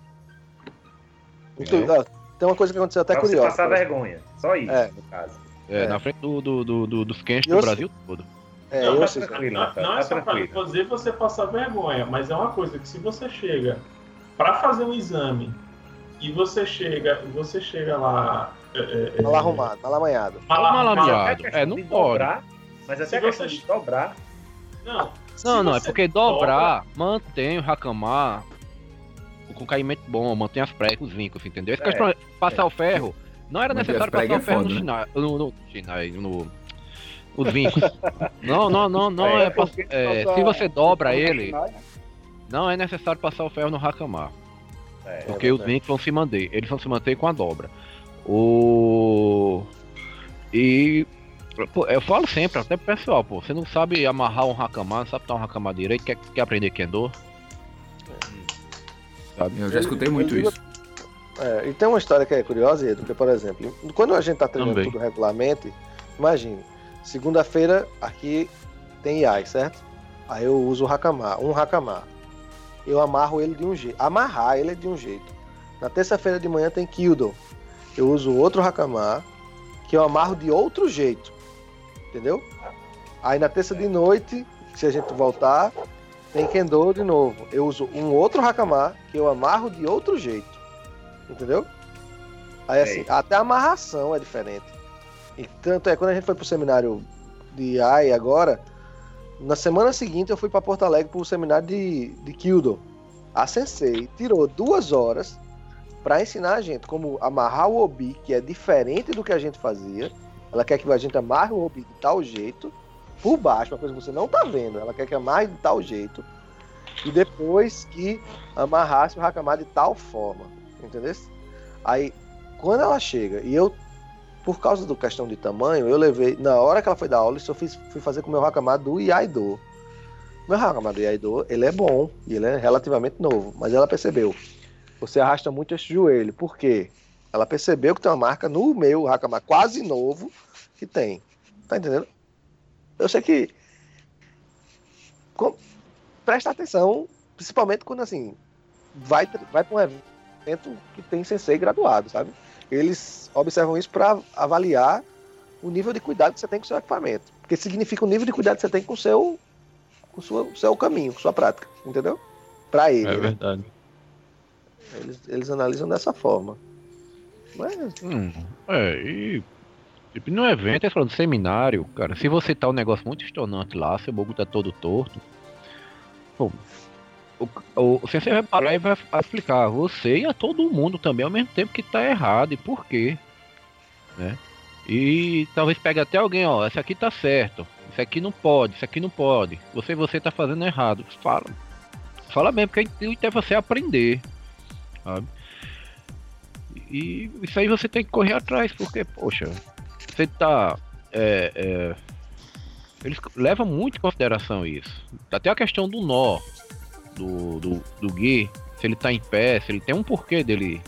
Então, ó, tem uma coisa que aconteceu até Pra você curiosa. passar vergonha. Só isso, É. no caso. É, É. na frente do, do, do, do- dos quentes do. Brasil todo. É, não, eu sei. não, tá- não é tá só para tranquilo. fazer você passar vergonha, mas é uma coisa que se você chega para fazer um exame e você chega, você chega lá é, é, Mal arrumado, mal amanhado. mal Mal arrumado. arrumado. Até a questão É, não de pode. dobrar, mas até Se você- de dobrar. Não, se Não, não, é porque dobrar mantém o Hakamar com caimento bom, mantém as pregas, os vincos, entendeu? Essa É, passar o ferro, não era necessário as passar o ferro é no chinai, no, no, chinai, no, os vincos. não, não, não, não é, é, passa- se você dobra ele, não é necessário passar o ferro no Hakamar. É, Porque os vincos vão se manter. Eles vão se manter com a dobra. O. E. pô, eu falo sempre, até pro pessoal, pô. Você não sabe amarrar um Hakamar, não sabe dar um Hakamar direito, quer, quer aprender Kendo? Sabe? Eu já escutei muito isso. É, e tem uma história que é curiosa, Edu, porque, por exemplo, quando a gente tá treinando Também. tudo regularmente, imagine, segunda-feira aqui tem IAI, certo? Aí eu uso o Hakamar, um Hakamar. Eu amarro ele de um jeito. Amarrar ele é de um jeito. Na terça-feira de manhã tem Kyudo. Eu uso outro Hakamar, que eu amarro de outro jeito. Entendeu? Aí na terça de noite, se a gente voltar, tem Kendo de novo. Eu uso um outro Hakamar, que eu amarro de outro jeito. Entendeu? Aí assim, Sei. até a amarração é diferente. E tanto é, quando a gente foi pro seminário de AI agora, na semana seguinte eu fui para Porto Alegre pro seminário de, de Kyudo. A Sensei tirou duas horas para ensinar a gente como amarrar o obi, que é diferente do que a gente fazia. Ela quer que a gente amarre o obi de tal jeito, por baixo, uma coisa que você não tá vendo. Ela quer que amarre de tal jeito. E depois que amarrasse o Hakamar de tal forma. Entendeu? Aí, quando ela chega, e eu, por causa do questão de tamanho, eu levei. Na hora que ela foi dar aula, isso eu fiz, fui fazer com o meu Hakamar do Iaido. Meu Hakamar do Iaido, ele é bom, e ele é relativamente novo, mas ela percebeu. Você arrasta muito esse joelho. Por quê? Ela percebeu que tem uma marca no meu Hakama quase novo que tem. Tá entendendo? Eu sei que. com- Presta atenção, principalmente quando assim. Vai, vai para um evento que tem sensei graduado, sabe? Eles observam isso para avaliar o nível de cuidado que você tem com o seu equipamento. Porque significa o nível de cuidado que você tem com o seu, com o sua- o seu caminho, com sua prática. Entendeu? Para ele. É né? verdade. Eles, eles analisam dessa forma. Mas, Hum, é, e. Tipo, no evento, é falando seminário, cara, se você tá um negócio muito estonante lá, seu bogo tá todo torto, pô, o, o, sensei vai parar e vai explicar a você e a todo mundo também ao mesmo tempo que tá errado e por quê, né? E talvez pegue até alguém, ó, esse aqui tá certo, isso aqui não pode, isso aqui não pode, você você tá fazendo errado, fala, fala mesmo, porque o é você aprender, sabe? E isso aí você tem que correr atrás, porque, poxa, você tá. é, é, eles levam muito em consideração isso. Até a questão do nó do, do, do Gui, se ele tá em pé, se ele tem um porquê dele.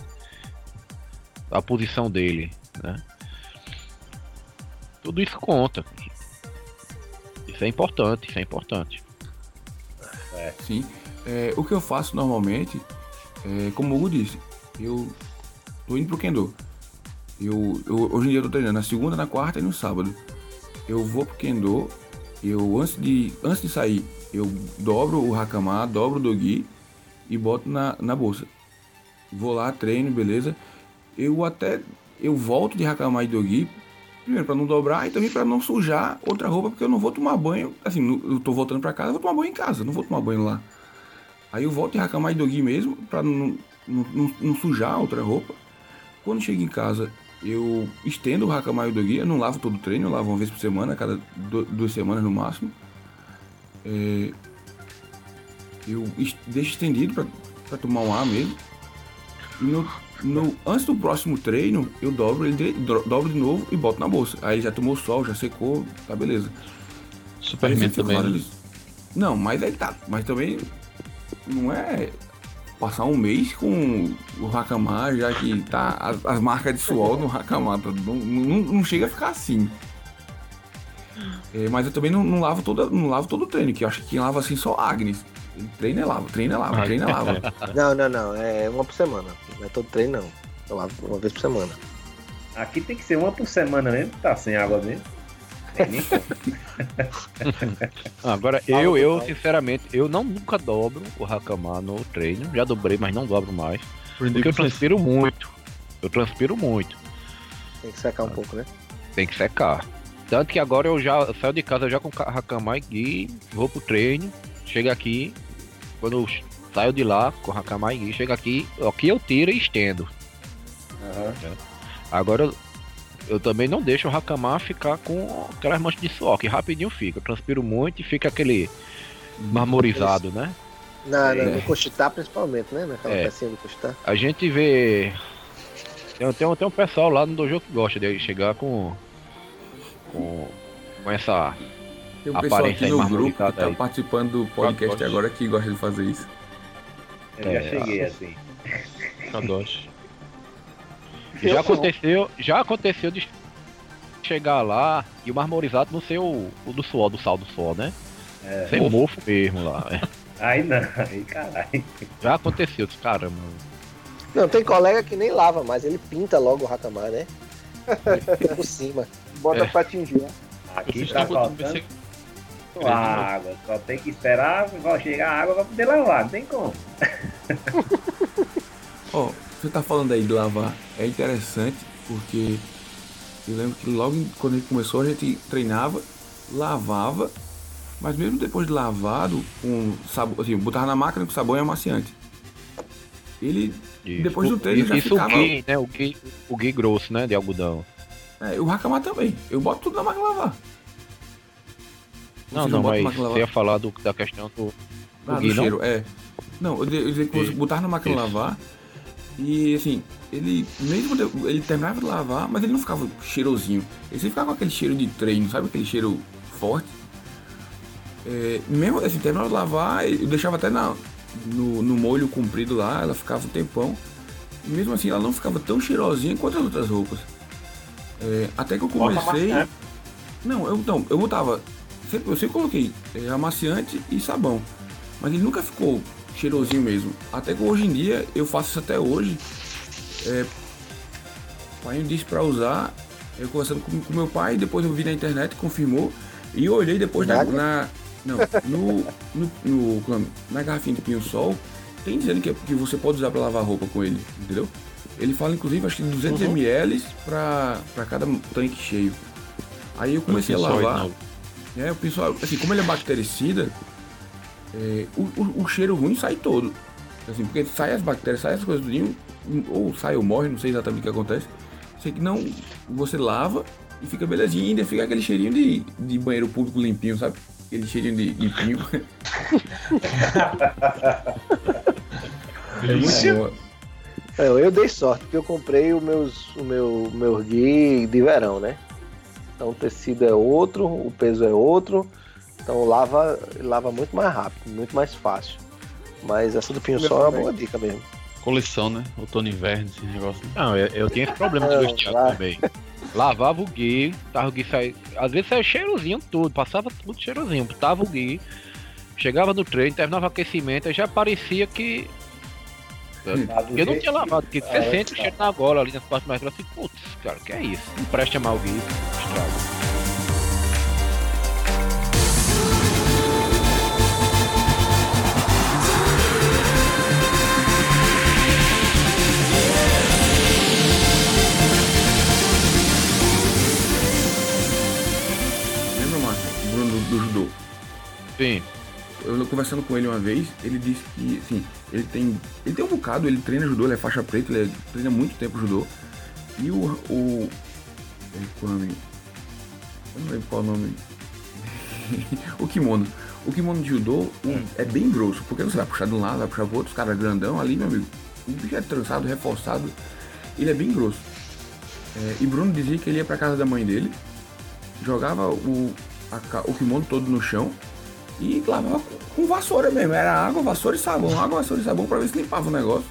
A posição dele, né? Tudo isso conta. Isso é importante, isso é importante. Sim. É, o que eu faço normalmente, é, como o Hugo disse, eu tô indo pro Kendo. Eu, eu- hoje em dia eu tô treinando na segunda, na quarta e no sábado. Eu vou pro Kendo, eu antes de, antes de sair, eu dobro o Hakama, dobro o Dogi e boto na, na bolsa. Vou lá, treino, beleza. Eu até eu volto de Hakama e Dogi, primeiro para não dobrar e também para não sujar outra roupa, porque eu não vou tomar banho, assim, eu tô voltando para casa, vou tomar banho em casa, não vou tomar banho lá. Aí eu volto de Hakama e Dogi mesmo, para não, não, não- não sujar outra roupa. Quando chego em casa, eu estendo o Hakama e o Dogi, eu não lavo todo o treino, eu lavo uma vez por semana, a cada du- duas semanas no máximo. É, eu deixo estendido para tomar um ar mesmo. E no, no- antes do próximo treino, eu dobro ele de, dobro de novo e boto na bolsa. Aí já tomou sol, já secou, tá beleza. Superman também, né? Não, mas aí tá. Mas também não é passar um mês com o Hakama, já que tá as, as marcas de suor no Hakama. tá? Não, não, não chega a ficar assim. É, mas eu também não, não lavo toda, não lavo todo o treino, que eu acho que quem lava assim só Agnes. Treina é lava, treina é lava, treina é lava. Não, não, não. É uma por semana. Não é todo treino, não. Eu lavo uma vez por semana. Aqui tem que ser uma por semana mesmo, tá sem água mesmo. Ah, Agora, eu, eu, sinceramente, eu não nunca dobro o Hakama no treino. Já dobrei, mas não dobro mais. Porque eu transpiro muito. Eu transpiro muito. Tem que secar um pouco, né? Tem que secar. Tanto que agora eu já saio de casa já com o Hakama e vou pro treino, chego aqui, quando eu saio de lá com o Hakama e Gui, chego aqui, aqui eu tiro e estendo. Agora eu, eu também não deixo o Hakama ficar com aquelas manchas de suor, que rapidinho fica. Eu transpiro muito e fica aquele marmorizado, né? Na, É. No cochitar, principalmente, né? Naquela É. pecinha do cochitar. A gente vê. Tem, tem, tem um pessoal lá no dojo que gosta de chegar com. Com, com essa Tem um pessoal aparência aqui no grupo que tá aí. participando do podcast agora que gosta de fazer isso. Eu já cheguei assim. Kadoshi. Já aconteceu, já aconteceu de chegar lá e o marmorizado não ser o, o do suor, do sal do suor, né? É. Ser mofo mesmo lá. é. Aí não, aí caralho. Já aconteceu, caramba. Não, tem colega que nem lava mais, ele pinta logo o Hakama, né? por cima. Bota É. pra atingir. né? Aqui tá botando faltando esse- água. Só tem que esperar vai chegar a água pra poder lavar, não tem como. Ó, você tá falando aí de lavar, é interessante porque eu lembro que logo quando a gente começou a gente treinava, lavava, mas mesmo depois de lavado, com sabão, assim, botava na máquina com sabão e amaciante. Ele, Isso. depois do treino já isso ficava... o gui, né? O gui, o gui grosso, né? De algodão. É, o Hakama também, eu boto tudo na máquina lavar. Não, não, mas você ia falar do, da questão do, do Ah, do não? cheiro, é. Não, eu, di- eu dizia que botar na máquina Isso. lavar e assim, ele mesmo ele terminava de lavar, mas ele não ficava cheirosinho. Ele ficava com aquele cheiro de treino, sabe aquele cheiro forte? É, mesmo assim, terminava de lavar, eu deixava até na, no, no molho comprido lá, ela ficava um tempão. E mesmo assim ela não ficava tão cheirosinha quanto as outras roupas. É, até que eu comecei. amaciante. Não, eu não, eu botava. Sempre, eu sempre coloquei é, amaciante e sabão. Mas ele nunca ficou cheirosinho mesmo. Até que hoje em dia, eu faço isso até hoje. É, o pai me disse pra usar. Eu conversando com, com meu pai, depois eu vi na internet, confirmou. E eu olhei depois na. Na não, no, no, no- é? na garrafinha do Pinho Sol, tem dizendo que, que você pode usar pra lavar roupa com ele, entendeu? Ele fala inclusive acho que 200 Uhum. ml pra, pra cada tanque cheio. Aí eu comecei a lavar. É, o pessoal, assim, como ele é bactericida, é, o, o, o cheiro ruim sai todo. Assim, porque sai as bactérias, sai as coisas tudinho, ou sai ou morre, não sei exatamente o que acontece. Sei que não, você lava e fica belezinha, e ainda fica aquele cheirinho de, de banheiro público limpinho, sabe? Aquele cheirinho de limpinho. é muito boa. Não, eu dei sorte, porque eu comprei o meus, o meu, meu gui de verão, né? Então o tecido é outro, o peso é outro, então lava, lava muito mais rápido, muito mais fácil. Mas essa do pinho sol é uma boa dica mesmo. Coleção, né? Outono e inverno, esse negócio. Não, eu, eu tinha esse problema Ah, de vestido claro. também. Lavava o gui, tava o gui sair. Às vezes saia cheirosinho tudo, passava tudo cheirosinho. Tava o gui, chegava no treino, terminava o aquecimento, aí já parecia que. Tá do Eu não tinha lavado, porque você sente o tá. cheiro na gola ali nas partes mais grossas e, putz, cara, que é isso? Não presta mal o gui, estraga. Lembra, Márcio? O Bruno do, do judô. Sim. Eu conversando com ele uma vez, ele disse que, assim, ele tem. Ele tem um bocado, ele treina judô, ele é faixa preta, ele é- treina muito tempo judô. E o. o o nome? Eu não lembro qual é o nome. o kimono. O kimono de judô o- é bem grosso, porque você vai puxar de um lado, vai puxar pro outro, os caras grandão ali, meu amigo. O bicho é trançado, reforçado, ele é bem grosso. É, e Bruno dizia que ele ia pra casa da mãe dele, jogava o, a o kimono todo no chão e lavava com, vassoura mesmo. Era água, vassoura e sabão, água, vassoura e sabão pra ver se limpava o negócio.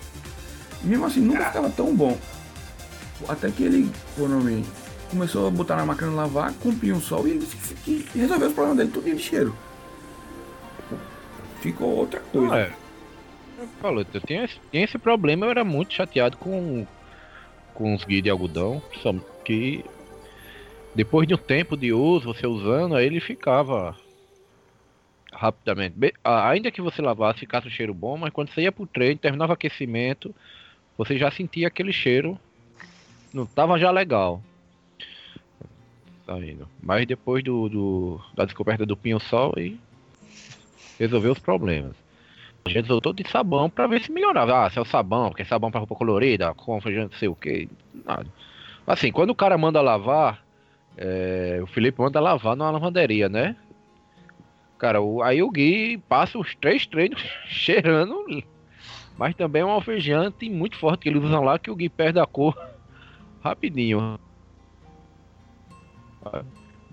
E mesmo assim nunca ficava tão bom. Até que ele, o nome, começou a botar na máquina de lavar, com um sol e ele disse que, que resolveu os problemas dele tudo de cheiro. Ficou outra coisa. Não, é. Eu falo, eu tinha, esse- tinha esse problema, eu era muito chateado com, com os guias de algodão, só que depois de um tempo de uso, você usando, aí ele ficava rapidamente. Be- ainda que você lavasse, ficasse um cheiro bom, mas quando você ia pro treino, terminava o aquecimento, você já sentia aquele cheiro, não tava já legal. Tá indo. Mas depois do, do- da descoberta do pinho-sol, aí resolveu os problemas. A gente voltou de sabão pra ver se melhorava. Ah, se é o sabão, porque é sabão pra roupa colorida, com não sei o que. Nada. Assim, quando o cara manda lavar, é, o Felipe manda lavar numa lavanderia, né? Cara, o- aí o Gui passa os três treinos cheirando, mas também é um alvejante muito forte que eles usam lá que o Gui perde a cor rapidinho.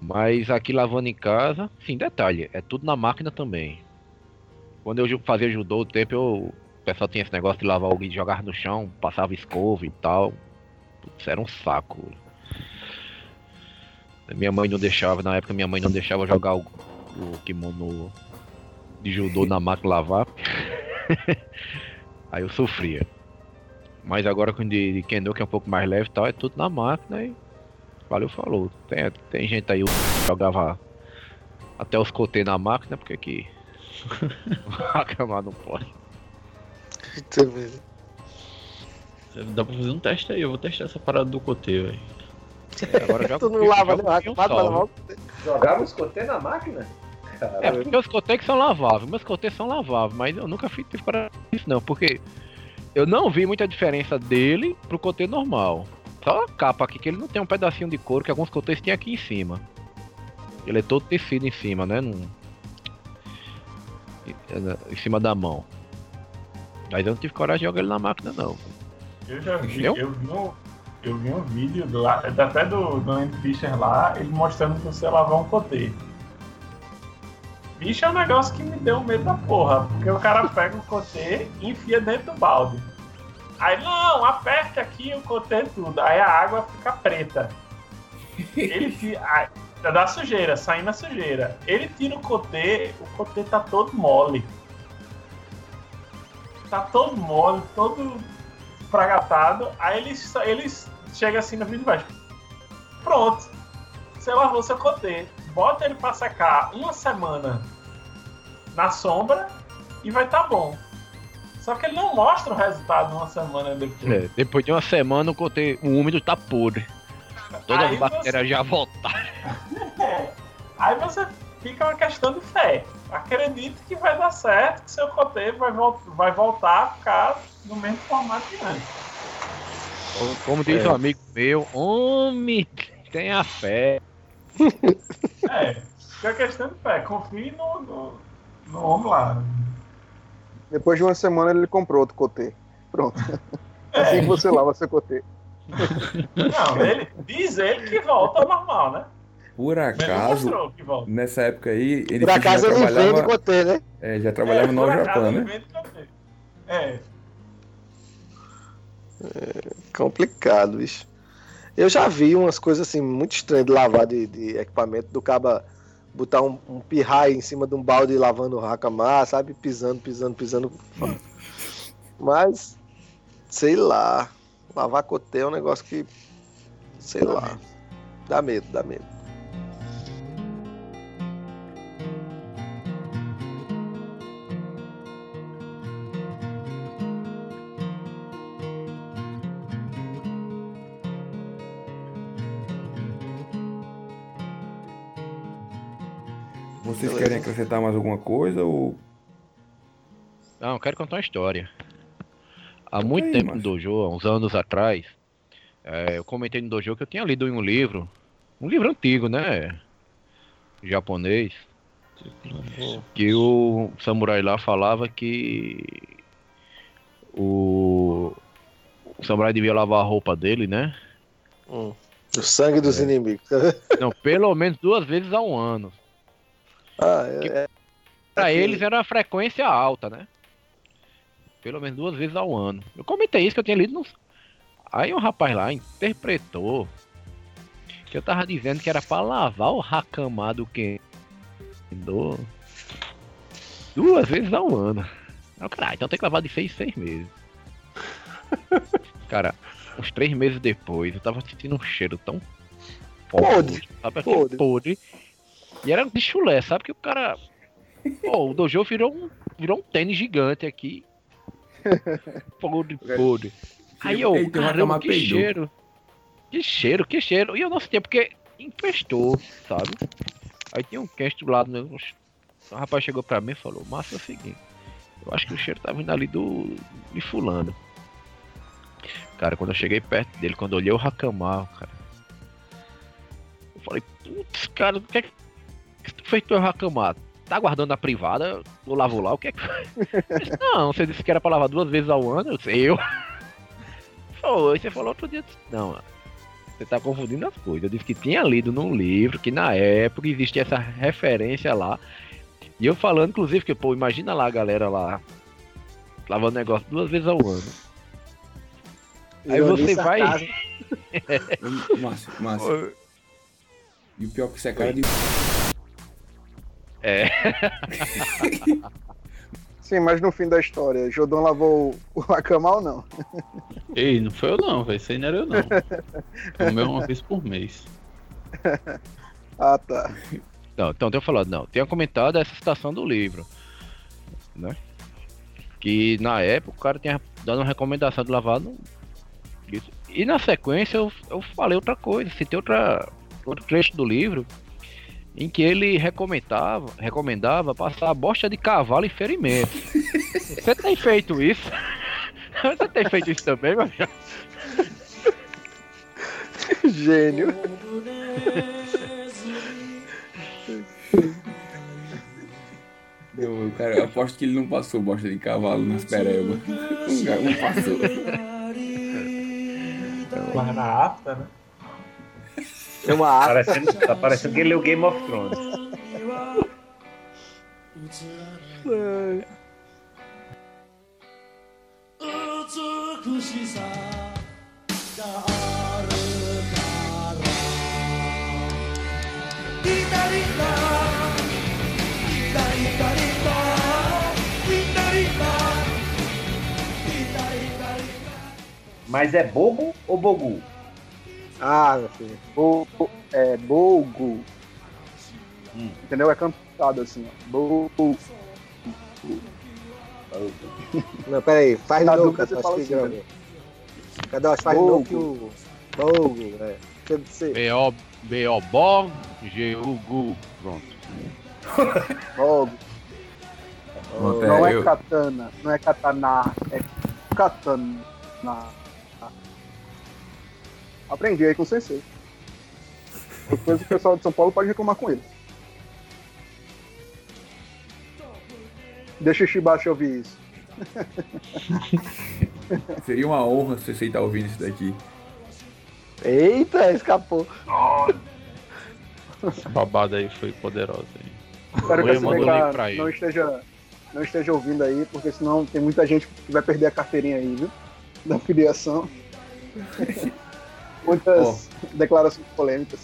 Mas aqui lavando em casa, sim, detalhe, é tudo na máquina também. Quando eu fazia judô o tempo, eu, o pessoal tinha esse negócio de lavar o Gui, jogar no chão, passava escova e tal. Putz, era um saco. Minha mãe não deixava, na época minha mãe não deixava jogar o, o kimono de judô na máquina lavar. Aí eu sofria. Mas agora com o de, de Kendo, que é um pouco mais leve e tal, é tudo na máquina e valeu, falou. Tem, tem gente aí que jogava até os cotê na máquina, porque que acamar não pode. Dá pra fazer um teste aí, eu vou testar essa parada do coteio aí. Agora joga Tu não lava, o Jogava os cotê na máquina? É, Caralho. porque os que são laváveis, meus cotês são laváveis, mas eu nunca fiz para isso não, porque eu não vi muita diferença dele pro cotê normal. Só a capa aqui, que ele não tem um pedacinho de couro que alguns cotês tem aqui em cima. Ele é todo tecido em cima, né? Num... Em cima da mão. Mas eu não tive coragem de jogar ele na máquina não. Eu já vi, Eu? eu vi um, eu vi um vídeo do, até do, do Andy Fischer lá, ele mostrando que você lavar um cotê. Bicho é um negócio que me deu medo da porra, porque o cara pega o cotê e enfia dentro do balde. Aí, não, aperte aqui o cotê tudo. Aí a água fica preta. Ele é da sujeira, saindo a sujeira. Ele tira o cotê, o cotê tá todo mole. Tá todo mole, todo fragatado. Aí ele, ele chega assim no vídeo e vai. Pronto. Você lavou seu cotê. Bota ele pra secar uma semana na sombra e vai tá bom. Só que ele não mostra o resultado uma semana depois. É, depois de uma semana o úmido tá podre. Todas Aí as bactérias já voltaram. É. Aí você fica uma questão de fé. Acredite que vai dar certo, que seu cotê vai, vol- vai voltar a ficar no mesmo formato que antes. Como- Como diz É. um amigo meu, homem, tenha fé. É, fica questão de fé. Confie no, no, no homem lá. Depois de uma semana ele comprou outro cotê. Pronto. Assim que você lava seu cotê. Não, ele diz ele que volta ao normal, né? Por acaso, mostrou que volta. nessa época aí, ele Por acaso já ele trabalhava, vende cotê, né? é, já trabalhava É, no Japão, né? cotê. É. Complicado, bicho. Eu já vi umas coisas assim muito estranhas de lavar de, de equipamento, do caba botar um, um em cima de um balde lavando o Hakamar, sabe? Pisando, pisando, pisando. Mas, sei lá. Lavar cotê é um negócio que. Sei lá. Dá medo, dá medo. Vocês Beleza. querem acrescentar mais alguma coisa ou Não, eu quero contar uma história. Há muito aí, tempo macho. no dojo, há uns anos atrás, é, eu comentei no dojo que eu tinha lido em um livro, um livro antigo, né? Japonês, que o samurai lá falava que o, o samurai devia lavar a roupa dele, né? Hum. O sangue dos inimigos. Não, pelo menos duas vezes ao ano. Ah, é, é. Eles era uma frequência alta, né? Pelo menos duas vezes ao ano. Eu comentei isso que eu tinha lido. No... Aí um rapaz lá interpretou que eu tava dizendo que era pra lavar o Hakama do Kendo duas vezes ao ano. Eu, caralho, então tem que lavar de seis em seis meses. Cara, uns três meses depois, eu tava sentindo um cheiro tão Podre. Podre. podre. E era de chulé, sabe? Que o cara. Pô, o dojo virou um, virou um tênis gigante aqui. Podre, podre. Aí eu, Eita, caramba, que peidou. cheiro. Que cheiro, que cheiro. E eu não sentia porque infestou, sabe? Aí tinha um cast do lado, né? O rapaz chegou pra mim e falou, Massa é o seguinte, eu acho que o cheiro tá vindo ali do. de fulano. Cara, quando eu cheguei perto dele, quando eu olhei o Hakama, cara. Eu falei, putz, cara, o que é que que tu fez? Tá guardando na privada? Eu lavo lá, o que é que foi? Eu disse, Não, você disse que era pra lavar duas vezes ao ano, eu sei, eu. Foi, você falou outro dia. eu disse, Não, você tá confundindo as coisas. Eu disse que tinha lido num livro que na época existia essa referência lá. E eu falando, inclusive, que, pô, imagina lá a galera lá lavando negócio duas vezes ao ano. Aí Ironia você vai. Márcio, Márcio. E o pior que isso é cara de. É. Sim, mas no fim da história, Jodon lavou o Hakama ou não? Ei, não foi eu não, velho. Isso aí não era eu não. Comeu uma vez por mês. Ah, tá. Não, então tenho falado, não. Tinha comentado essa citação do livro. Né? Que na época o cara tinha dado uma recomendação de lavar no. Isso. E na sequência eu, eu falei outra coisa, citei outra, outro trecho do livro em que ele recomendava, recomendava passar a bosta de cavalo em ferimento. Você tem feito isso? Você tem feito isso também, meu amigo? Gênio. Eu, cara, eu aposto que ele não passou bosta de cavalo nas perebas. Um cara não passou. Na afta, né? Tem uma arma. Parecendo, tá parecendo que ele é o Game of Thrones. Mas é bogo ou bogu? Ah, meu filho. Bo, é Bogo. Entendeu? É cantado assim, ó. Bogo. Não, peraí, faz Na de novo, Kadosh, fala assim, grave. Kadosh, faz de novo que o... Bogo, é. B.O. B.O. Bó, G.U.Gu. Pronto. Bogo. Não é eu- katana, não é katana, é katana. Aprendi aí com o sensei. Depois o pessoal de São Paulo pode reclamar com ele. Deixa o Shibashi ouvir isso. Seria uma honra se você estar ouvindo isso daqui. Eita, escapou. Essa babada aí foi poderosa. Hein? Espero que ele. não esteja, não esteja ouvindo aí, porque senão tem muita gente que vai perder a carteirinha aí, viu? Da filiação. Muitas declarações polêmicas.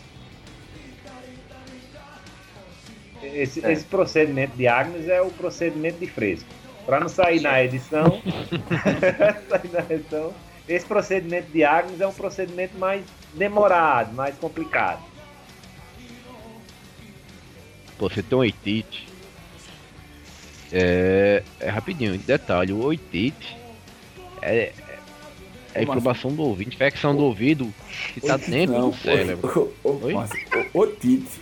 Esse, É. esse procedimento de Agnes é o procedimento de fresco. Para não sair na edição, sair na edição, esse procedimento de Agnes é um procedimento mais demorado, mais complicado. Pô, você tem um oitite. É, é rapidinho, detalhe, o oitite é, é inflamação do ouvido, infecção do ouvido que tá dentro não, do cérebro. O, o, Oi? nossa, o, otite.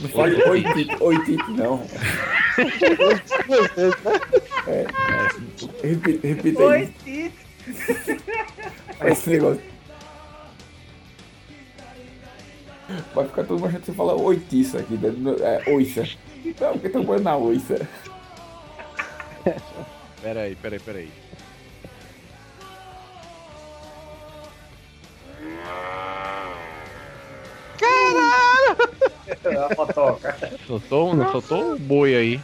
Não fale oitite, oitite não. É, é, repita, repita aí. Esse negócio. Vai ficar todo mundo achando que você fala oitiça aqui, né? é, oiça. Não, porque estão pondo na oiça. Peraí, peraí, peraí. A motoca. Soltou, não soltou um boi aí.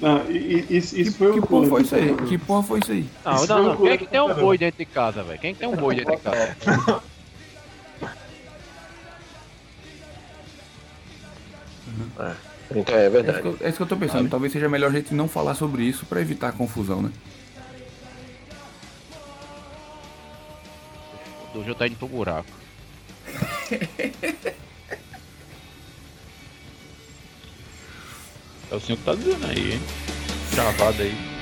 Não, isso, isso foi Que o porra foi isso aí? Que porra foi isso aí? Não, Isso não, não. Quem é que- tem um boi dentro de casa, velho? Quem é que tem um boi dentro de casa? Então é É isso, verdade. que eu, é isso que eu tô pensando. Talvez seja melhor a gente não falar sobre isso pra evitar a confusão, né? Dojo tá indo pro buraco. É o senhor que tá dizendo aí, hein? Chavado aí.